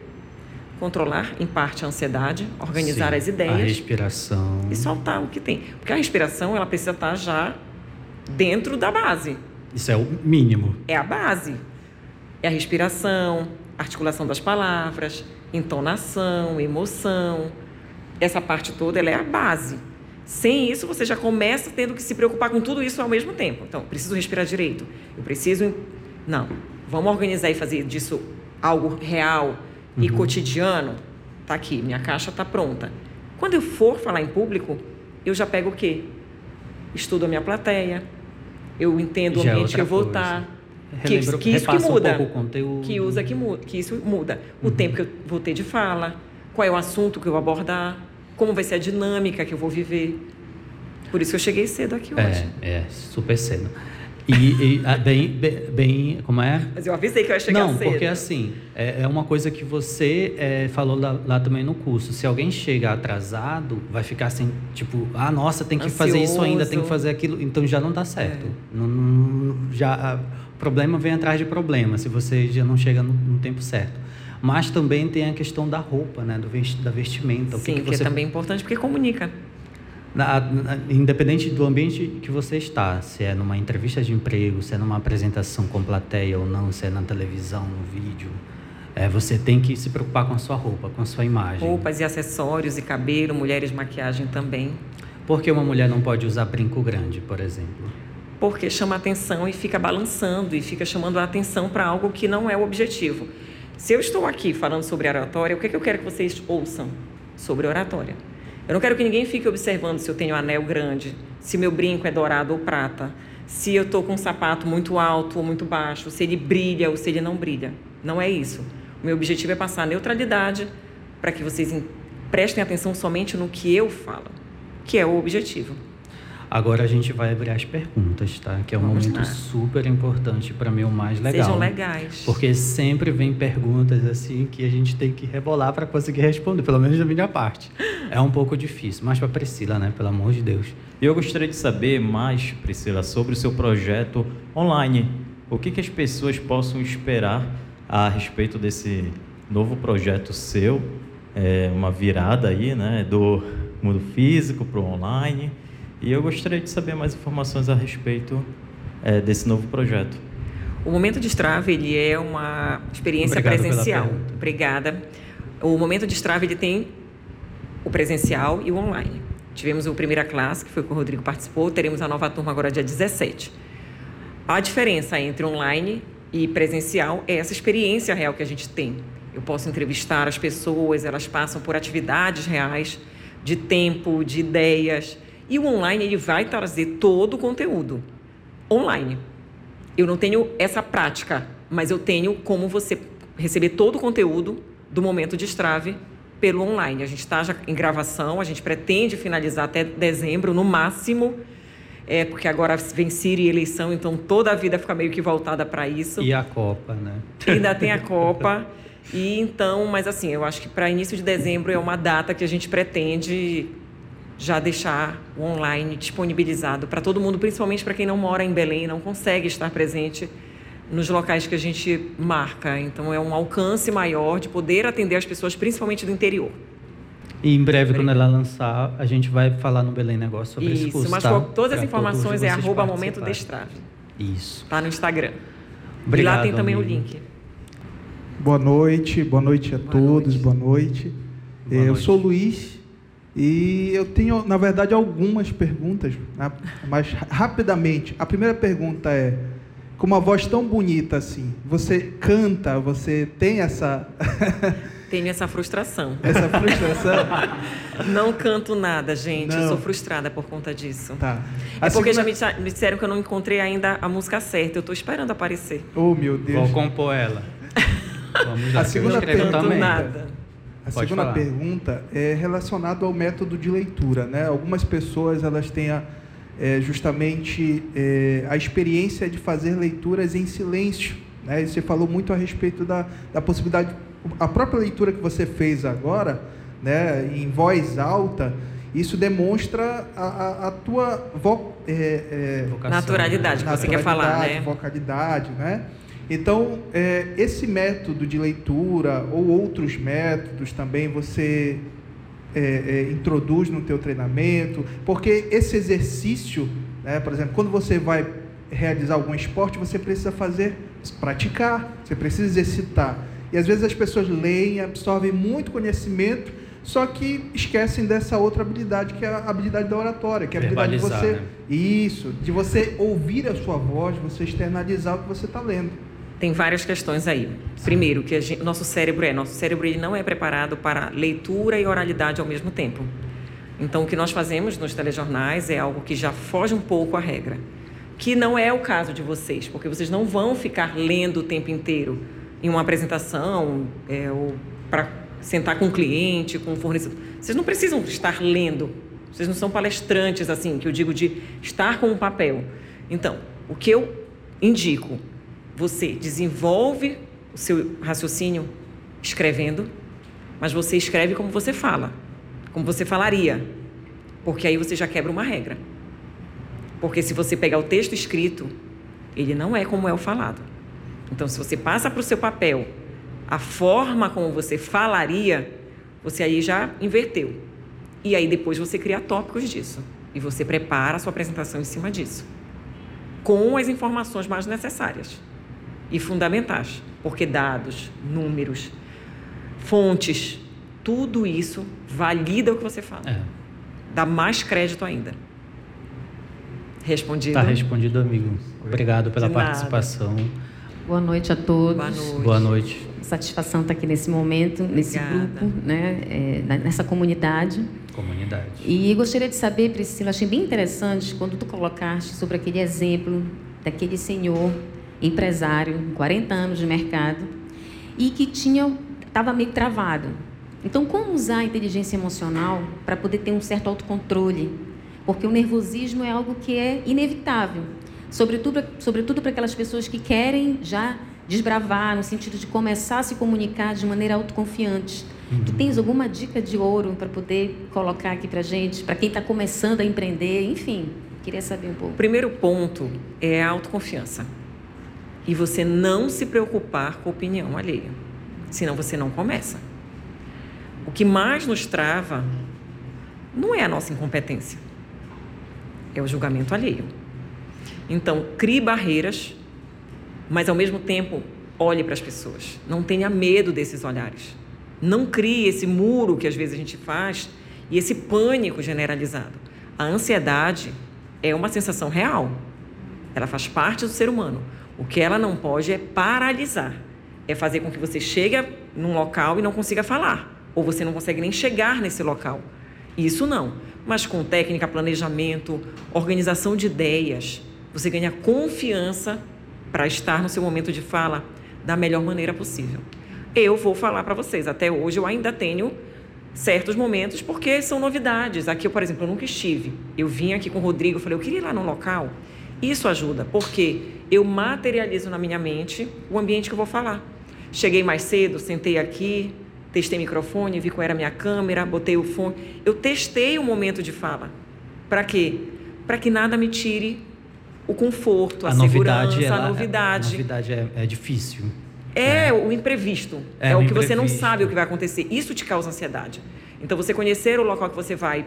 Controlar, em parte, a ansiedade, organizar Sim, as ideias. A respiração. E soltar o que tem. Porque a respiração, ela precisa estar já dentro da base. Isso é o mínimo. É a base. É a respiração, articulação das palavras, entonação, emoção. Essa parte toda, ela é a base. Sem isso, você já começa tendo que se preocupar com tudo isso ao mesmo tempo. Então, preciso respirar direito. Eu preciso. Não. Vamos organizar e fazer disso algo real uhum. e cotidiano. Tá aqui, minha caixa está pronta. Quando eu for falar em público, eu já pego o quê? Estudo a minha plateia, eu entendo já o é ambiente que eu vou estar. Que, que isso que muda. Um que usa que muda, que isso muda. O uhum. tempo que eu vou ter de fala, qual é o assunto que eu vou abordar, como vai ser a dinâmica que eu vou viver. Por isso que eu cheguei cedo aqui é, hoje. É, é super cedo. E, e ah, bem, bem, como é? Mas eu avisei que eu ia chegar Não, cedo. porque assim, é, é uma coisa que você é, falou lá, lá, também no curso. Se alguém chega atrasado, vai ficar assim, tipo, ah, nossa, tem que Ansioso. fazer isso ainda, tem que fazer aquilo. Então já não dá certo. É. Não, não, já, o problema vem atrás de problema, se você já não chega no, no tempo certo. Mas também tem a questão da roupa, né? Do da vestimenta. Sim, que, que, você... é também importante porque comunica. Na, na, independente do ambiente que você está, se é numa entrevista de emprego, se é numa apresentação com plateia ou não, se é na televisão, no vídeo, é, você tem que se preocupar com a sua roupa, com a sua imagem. Roupas e acessórios e cabelo, mulheres maquiagem também. Por que uma mulher não pode usar brinco grande, por exemplo? Porque chama atenção e fica balançando e fica chamando a atenção para algo que não é o objetivo. Se eu estou aqui falando sobre oratória, o que, é que eu quero que vocês ouçam sobre oratória? Eu não quero que ninguém fique observando se eu tenho anel grande, se meu brinco é dourado ou prata, se eu estou com um sapato muito alto ou muito baixo, se ele brilha ou se ele não brilha. Não é isso. O meu objetivo é passar neutralidade para que vocês prestem atenção somente no que eu falo, que é o objetivo. Agora a gente vai abrir as perguntas, tá? Que é um Vamos momento lá. super importante para mim, o mais legal. Sejam legais. Porque sempre vem perguntas assim que a gente tem que rebolar para conseguir responder, pelo menos da minha parte. É um pouco difícil, mas para Priscila, né? Pelo amor de Deus. E eu gostaria de saber mais, Priscila, sobre o seu projeto online. O que, que as pessoas possam esperar a respeito desse novo projeto seu? É uma virada aí, né? Do mundo físico para o online. E eu gostaria de saber mais informações a respeito é, desse novo projeto. O Momento de Strava ele é uma experiência Obrigado presencial. Obrigada. O Momento de Strava ele tem o presencial e o online. Tivemos o primeira classe, que foi com o Rodrigo participou, teremos a nova turma agora dia 17. A diferença entre online e presencial é essa experiência real que a gente tem. Eu posso entrevistar as pessoas, elas passam por atividades reais, de tempo, de ideias, e o online ele vai trazer todo o conteúdo online. Eu não tenho essa prática, mas eu tenho como você receber todo o conteúdo do momento de Strave pelo online. A gente está já em gravação, a gente pretende finalizar até dezembro, no máximo, é, porque agora vem Siri e eleição, então toda a vida fica meio que voltada para isso. E a Copa, né? Ainda tem a Copa. E então, mas assim, eu acho que para início de dezembro é uma data que a gente pretende já deixar o online disponibilizado para todo mundo, principalmente para quem não mora em Belém, não consegue estar presente nos locais que a gente marca. Então, é um alcance maior de poder atender as pessoas, principalmente do interior. E em breve, quando ela lançar, a gente vai falar no Belém Negócio sobre isso. Isso, curso, mas tá? todas as informações é arroba momento destrave. Isso. Tá no Instagram. Obrigado, e lá tem também amigo. o link. Boa noite, boa noite a boa todos, noite. boa noite. Boa Eu noite. sou Luiz, e eu tenho, na verdade, algumas perguntas, né? mas rapidamente. A primeira pergunta é: com uma voz tão bonita assim, você canta, você tem essa. Tenho essa frustração. Essa frustração? não canto nada, gente. Não. Eu sou frustrada por conta disso. Tá. A é porque segunda... já me, disseram que eu não encontrei ainda a música certa. Eu estou esperando aparecer. Oh, meu Deus. Vou compor ela. Vamos lá. A segunda pergunta. Não canto nada. A Pode segunda falar. pergunta é relacionada ao método de leitura. Né? Algumas pessoas elas têm a, é, justamente é, a experiência de fazer leituras em silêncio. Né? E você falou muito a respeito da, da possibilidade, a própria leitura que você fez agora, né, em voz alta, Isso demonstra a, a, a tua vo, é, é, naturalidade que você quer falar, né? Vocalidade, né? Então, é, esse método de leitura ou outros métodos também você é, é, introduz no teu treinamento, porque esse exercício, né, por exemplo, quando você vai realizar algum esporte, você precisa fazer, praticar, você precisa exercitar. E às vezes as pessoas leem, absorvem muito conhecimento, só que esquecem dessa outra habilidade, que é a habilidade da oratória, que é a habilidade de você. Né? Isso, de você ouvir a sua voz, você externalizar o que você está lendo. Tem várias questões aí. Primeiro, que gente, nosso cérebro é, nosso cérebro ele não é preparado para leitura e oralidade ao mesmo tempo. Então, o que nós fazemos nos telejornais é algo que já foge um pouco à regra, que não é o caso de vocês, porque vocês não vão ficar lendo o tempo inteiro em uma apresentação é, ou para sentar com um cliente, com um fornecedor. Vocês não precisam estar lendo. Vocês não são palestrantes assim, que eu digo de estar com um papel. Então, o que eu indico você desenvolve o seu raciocínio escrevendo, mas você escreve como você fala, como você falaria, porque aí você já quebra uma regra. Porque se você pegar o texto escrito, ele não é como é o falado. Então, se você passa para o seu papel a forma como você falaria, você aí já inverteu. E aí depois você cria tópicos disso. E você prepara a sua apresentação em cima disso. Com as informações mais necessárias e fundamentais, porque dados, números, fontes, tudo isso valida o que você fala. É. Dá mais crédito ainda. Respondido? Está respondido, amigo. Obrigado pela participação. Boa noite a todos. Boa noite. Boa noite. Satisfação estar aqui nesse momento, nesse Obrigada. grupo, né, é, nessa comunidade. Comunidade. E gostaria de saber, Priscila, achei bem interessante quando tu colocaste sobre aquele exemplo daquele senhor empresário, 40 anos de mercado, e que tinha estava meio travado. Então, como usar a inteligência emocional para poder ter um certo autocontrole? Porque o nervosismo é algo que é inevitável, sobretudo, sobretudo para aquelas pessoas que querem já desbravar, no sentido de começar a se comunicar de maneira autoconfiante. Uhum. Tu tens alguma dica de ouro para poder colocar aqui para gente, para quem está começando a empreender, enfim, queria saber um pouco. O primeiro ponto é a autoconfiança e você não se preocupar com a opinião alheia. Senão você não começa. O que mais nos trava não é a nossa incompetência, é o julgamento alheio. Então, crie barreiras, mas ao mesmo tempo olhe para as pessoas. Não tenha medo desses olhares. Não crie esse muro que às vezes a gente faz e esse pânico generalizado. A ansiedade é uma sensação real. Ela faz parte do ser humano. O que ela não pode é paralisar. É fazer com que você chegue num local e não consiga falar. Ou você não consegue nem chegar nesse local. Isso não. Mas com técnica, planejamento, organização de ideias, você ganha confiança para estar no seu momento de fala da melhor maneira possível. Eu vou falar para vocês, até hoje eu ainda tenho certos momentos porque são novidades. Aqui, eu, por exemplo, eu nunca estive. Eu vim aqui com o Rodrigo, falei, eu queria ir lá no local. Isso ajuda, porque eu materializo na minha mente o ambiente que eu vou falar. Cheguei mais cedo, sentei aqui, testei microfone, vi qual era a minha câmera, botei o fone. Eu testei o momento de fala. Para quê? Para que nada me tire o conforto, a, a segurança, ela, a novidade. A novidade é, é difícil. É, é, o imprevisto. É, é o, o que você não sabe o que vai acontecer. Isso te causa ansiedade. Então, você conhecer o local que você vai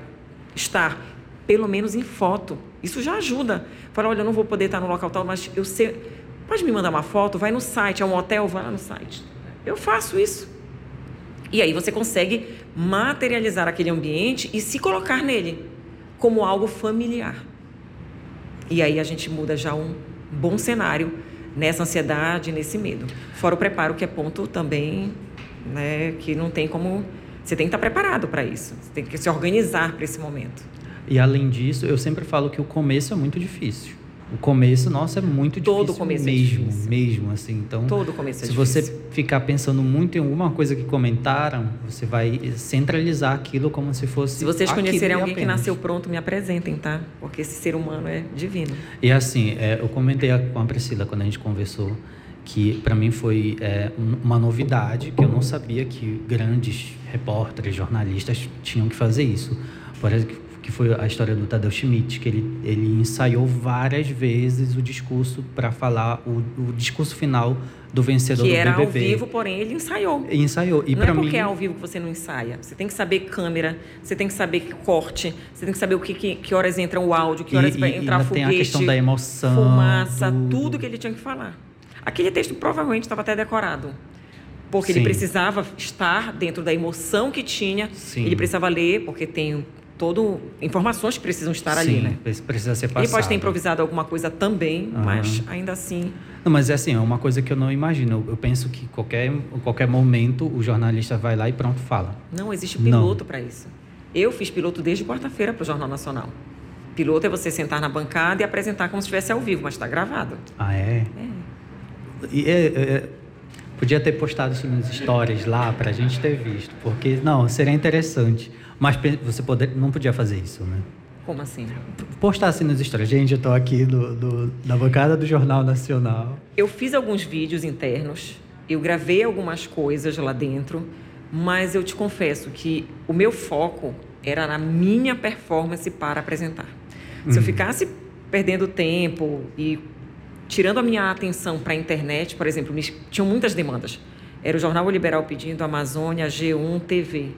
estar, pelo menos em foto, isso já ajuda. Fala, olha, eu não vou poder estar no local tal, mas eu sei. Pode me mandar uma foto? Vai no site, é um hotel, vai lá no site. Eu faço isso. E aí você consegue materializar aquele ambiente e se colocar nele como algo familiar. E aí a gente muda já um bom cenário nessa ansiedade, nesse medo. Fora o preparo, que é ponto também, né, que não tem como. Você tem que estar preparado para isso. Você tem que se organizar para esse momento. E além disso, eu sempre falo que o começo é muito difícil. O começo, nossa, é muito difícil. Todo começo mesmo, é difícil. Mesmo, assim. Então, Todo começo é se difícil. você ficar pensando muito em alguma coisa que comentaram, você vai centralizar aquilo como se fosse. Se vocês conhecerem alguém que nasceu pronto, me apresentem, tá? Porque esse ser humano é divino. E assim, é, eu comentei com a Priscila quando a gente conversou que para mim foi é, uma novidade, que eu não sabia que grandes repórteres, jornalistas tinham que fazer isso por exemplo, que foi a história do Tadeu Schmidt, que ele, ele ensaiou várias vezes o discurso para falar o, o, discurso final do vencedor que do era BBB. ao vivo, porém ele ensaiou. E ensaiou. E não é porque mim... é ao vivo que você não ensaia. Você tem que saber câmera, você tem que saber que corte, você tem que saber o que, que, que horas entra o áudio, que horas e, vai entrar e foguete, tem a questão da emoção, fumaça, tudo. tudo que ele tinha que falar. Aquele texto provavelmente estava até decorado porque Sim. ele precisava estar dentro da emoção que tinha. Sim. Ele precisava ler, porque tem todo informações que precisam estar Sim, ali, né? Precisa ser passado. Ele pode ter improvisado alguma coisa também, uhum. mas ainda assim. Não, mas é assim, é uma coisa que eu não imagino. Eu penso que qualquer qualquer momento o jornalista vai lá e pronto fala. Não existe piloto para isso. Eu fiz piloto desde quarta-feira para o Jornal Nacional. Piloto é você sentar na bancada e apresentar como se estivesse ao vivo, mas está gravado. Ah, é? É. E é, é Podia ter postado isso nas histórias lá para a gente ter visto, porque não, seria interessante. Mas você poder, não podia fazer isso, né? Como assim? Postar assim nos stories. Gente, eu estou aqui do, do, na bancada do Jornal Nacional. Eu fiz alguns vídeos internos, eu gravei algumas coisas lá dentro, mas eu te confesso que o meu foco era na minha performance para apresentar. Se eu uhum. ficasse perdendo tempo e tirando a minha atenção para a internet, por exemplo, me, tinham muitas demandas. Era o Jornal Liberal pedindo Amazônia, G1, TV.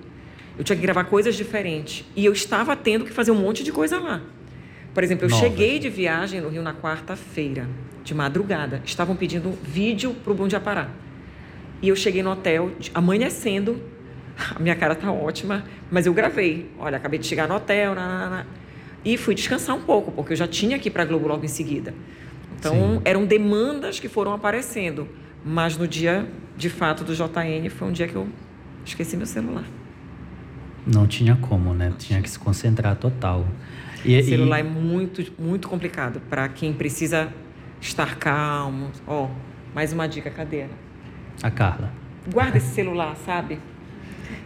Eu tinha que gravar coisas diferentes. E eu estava tendo que fazer um monte de coisa lá. Por exemplo, eu Nova. cheguei de viagem no Rio na quarta-feira, de madrugada. Estavam pedindo vídeo para o Bom Dia Pará. E eu cheguei no hotel, amanhecendo. A minha cara tá ótima, mas eu gravei. Olha, acabei de chegar no hotel, e fui descansar um pouco, porque eu já tinha que ir para a Globo logo em seguida. Então, Sim. eram demandas que foram aparecendo. Mas no dia, de fato, do JN, foi um dia que eu esqueci meu celular. Não tinha como, né? Tinha que se concentrar total. E, o celular e... é muito, muito complicado para quem precisa estar calmo. Ó, oh, mais uma dica, cadê? A Carla. Guarda esse celular, sabe?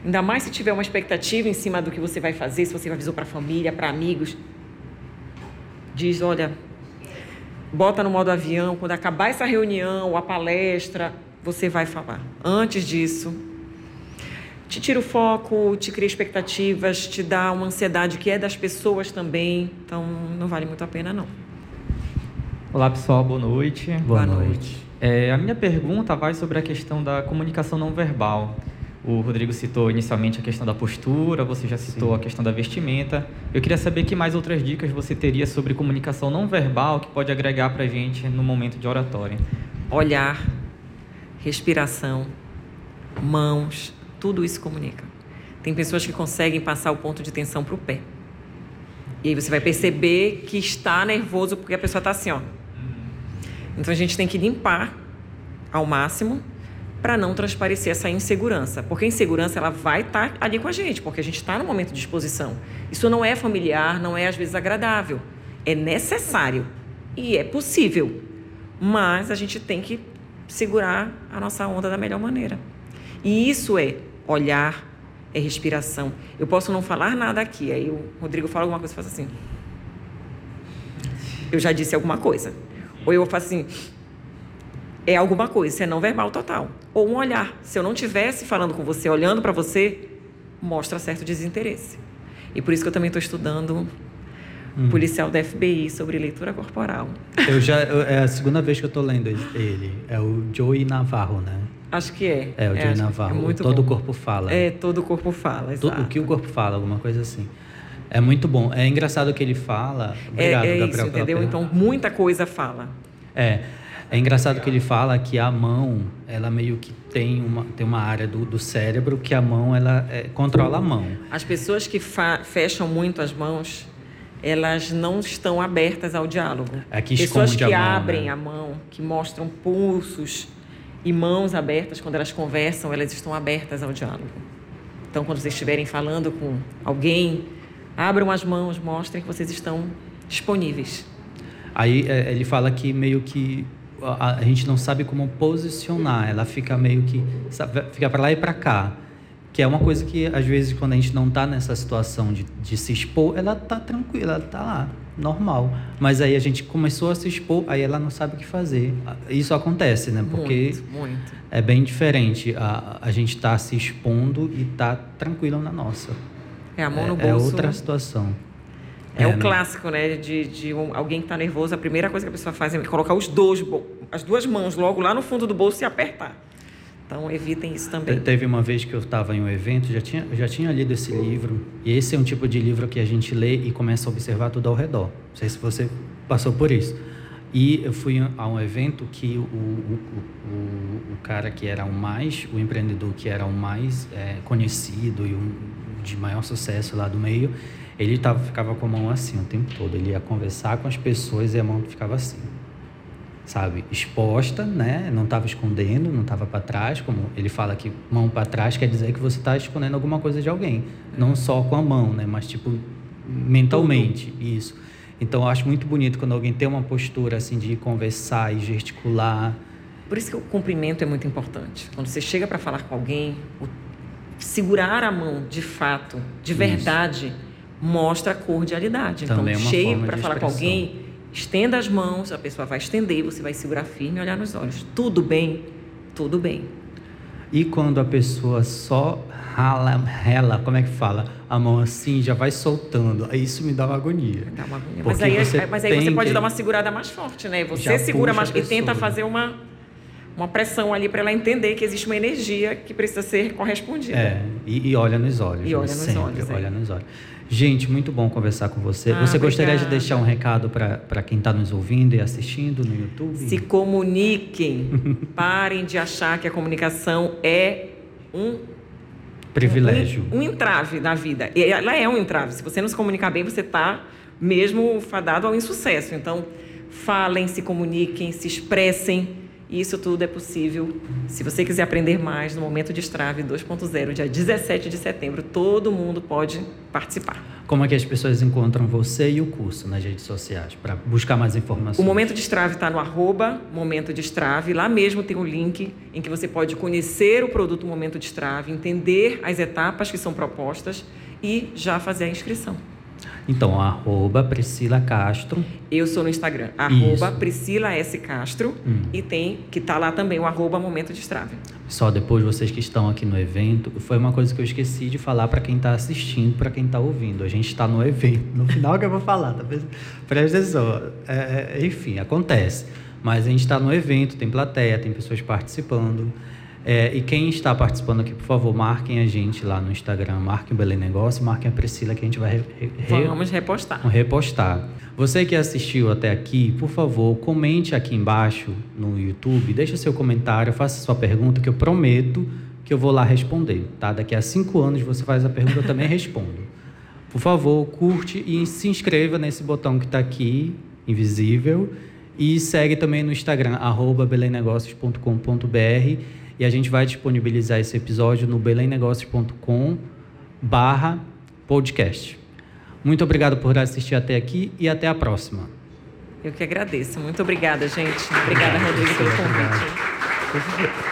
Ainda mais se tiver uma expectativa em cima do que você vai fazer, se você avisou para a família, para amigos. Diz, olha, bota no modo avião, quando acabar essa reunião, a palestra, você vai falar. Antes disso, te tira o foco, te cria expectativas, te dá uma ansiedade que é das pessoas também, então não vale muito a pena não. Olá pessoal, boa noite. Boa, boa noite. noite. É, a minha pergunta vai sobre a questão da comunicação não verbal. O Rodrigo citou inicialmente a questão da postura, você já citou Sim. a questão da vestimenta. Eu queria saber que mais outras dicas você teria sobre comunicação não verbal que pode agregar para a gente no momento de oratória. Olhar, respiração, mãos, tudo isso comunica. Tem pessoas que conseguem passar o ponto de tensão para o pé. E aí você vai perceber que está nervoso porque a pessoa está assim, ó. Então a gente tem que limpar ao máximo para não transparecer essa insegurança, porque a insegurança ela vai estar tá ali com a gente, porque a gente está no momento de exposição. Isso não é familiar, não é às vezes agradável, é necessário e é possível, mas a gente tem que segurar a nossa onda da melhor maneira. E isso é olhar, é respiração. Eu posso não falar nada aqui, aí o Rodrigo fala alguma coisa e faz assim. Eu já disse alguma coisa. Ou eu faço assim, é alguma coisa, isso é não verbal total. Ou um olhar. Se eu não tivesse falando com você, olhando para você, mostra certo desinteresse. E por isso que eu também estou estudando hum. policial da FBI sobre leitura corporal. Eu já é a segunda vez que eu estou lendo ele. É o Joey Navarro, né? Acho que é. É o é, Joey Navarro. É muito todo o corpo fala. É todo o corpo fala. Exato. O que o corpo fala, alguma coisa assim. É muito bom. É engraçado que ele fala. Obrigado, é, é Gabriel, isso, entendeu? Então muita coisa fala. É. É engraçado que ele fala que a mão, ela meio que tem uma, tem uma área do, do cérebro que a mão, ela é, controla a mão. As pessoas que fecham muito as mãos, elas não estão abertas ao diálogo. É que pessoas que a mão, abrem né? a mão, que mostram pulsos e mãos abertas, quando elas conversam, elas estão abertas ao diálogo. Então, quando vocês estiverem falando com alguém, abram as mãos, mostrem que vocês estão disponíveis. Aí é, ele fala que meio que a, gente não sabe como posicionar, ela fica meio que fica para lá e para cá, que é uma coisa que às vezes quando a gente não está nessa situação de, de se expor, ela tá tranquila, ela tá lá, normal. Mas aí a gente começou a se expor, aí ela não sabe o que fazer. Isso acontece, né? Porque muito, muito. é bem diferente a, a gente tá se expondo e tá tranquila na nossa. É a mão no é, é bolso. É outra situação. É, é o clássico, né? De, de um, alguém que está nervoso, a primeira coisa que a pessoa faz é colocar os dois, as duas mãos logo lá no fundo do bolso e apertar. Então, evitem isso também. Teve uma vez que eu estava em um evento, já tinha, já tinha lido esse livro, e esse é um tipo de livro que a gente lê e começa a observar tudo ao redor. Não sei se você passou por isso. E eu fui a um evento que o, o, o, o cara que era o mais, o empreendedor que era o mais é, conhecido e um, de maior sucesso lá do meio, ele tava, ficava com a mão assim o tempo todo. Ele ia conversar com as pessoas e a mão ficava assim sabe, exposta, né? Não estava escondendo, não estava para trás, como ele fala que mão para trás quer dizer que você está escondendo alguma coisa de alguém, não só com a mão, né? Mas tipo mentalmente, Tudo. isso. Então eu acho muito bonito quando alguém tem uma postura assim de conversar e gesticular. Por isso que o cumprimento é muito importante. Quando você chega para falar com alguém, segurar a mão de fato, de verdade, isso. mostra a cordialidade. Também então, é cheio para falar com alguém, Estenda as mãos, a pessoa vai estender, você vai segurar firme e olhar nos olhos. Tudo bem? Tudo bem. E quando a pessoa só rala, rela, como é que fala? A mão assim já vai soltando. Isso me dá uma agonia. Dá uma agonia. Mas aí, você, mas aí você pode dar uma segurada mais forte, né? Você segura mais e tenta fazer uma, uma pressão ali para ela entender que existe uma energia que precisa ser correspondida. É, e, e olha nos olhos. E olha nos sempre, olhos. É. Olha nos olhos. Gente, muito bom conversar com você. Ah, você gostaria obrigada. de deixar um recado para quem está nos ouvindo e assistindo no YouTube? Se comuniquem. Parem de achar que a comunicação é um privilégio. Um, um, entrave na vida. E ela é um entrave. Se você não se comunicar bem, você está mesmo fadado ao insucesso. Então, falem, se comuniquem, se expressem e isso tudo é possível se você quiser aprender mais no Momento de Estrave 2.0, dia 17 de setembro. Todo mundo pode participar. Como é que as pessoas encontram você e o curso nas redes sociais para buscar mais informações? O Momento de Estrave está no arroba Momento de Estrave. Lá mesmo tem um link em que você pode conhecer o produto Momento de Estrave, entender as etapas que são propostas e já fazer a inscrição. Então, arroba Priscila Castro. Eu sou no Instagram, arroba Priscila S. Castro. Hum. E tem, que tá lá também, o arroba Momento de Estrave. Só depois, vocês que estão aqui no evento, foi uma coisa que eu esqueci de falar para quem está assistindo, para quem está ouvindo. A gente está no evento, no final que eu vou falar, tá? presta atenção. É, é, enfim, acontece. Mas a gente está no evento, tem plateia, tem pessoas participando. É, e quem está participando aqui, por favor, marquem a gente lá no Instagram, marquem o Belém Negócio, marquem a Priscila que a gente vai re, re, Vamos repostar. repostar. Você que assistiu até aqui, por favor, comente aqui embaixo no YouTube, deixe seu comentário, faça sua pergunta, que eu prometo que eu vou lá responder, tá? Daqui a cinco anos você faz a pergunta, eu também respondo. Por favor, curte e se inscreva nesse botão que está aqui, invisível, e segue também no Instagram, arroba belemnegócios.com.br e a gente vai disponibilizar esse episódio no belemnegócios.com barra podcast. Muito obrigado por assistir até aqui e até a próxima. Eu que agradeço. Muito obrigada, gente. Obrigada, Rodrigo, pelo convite.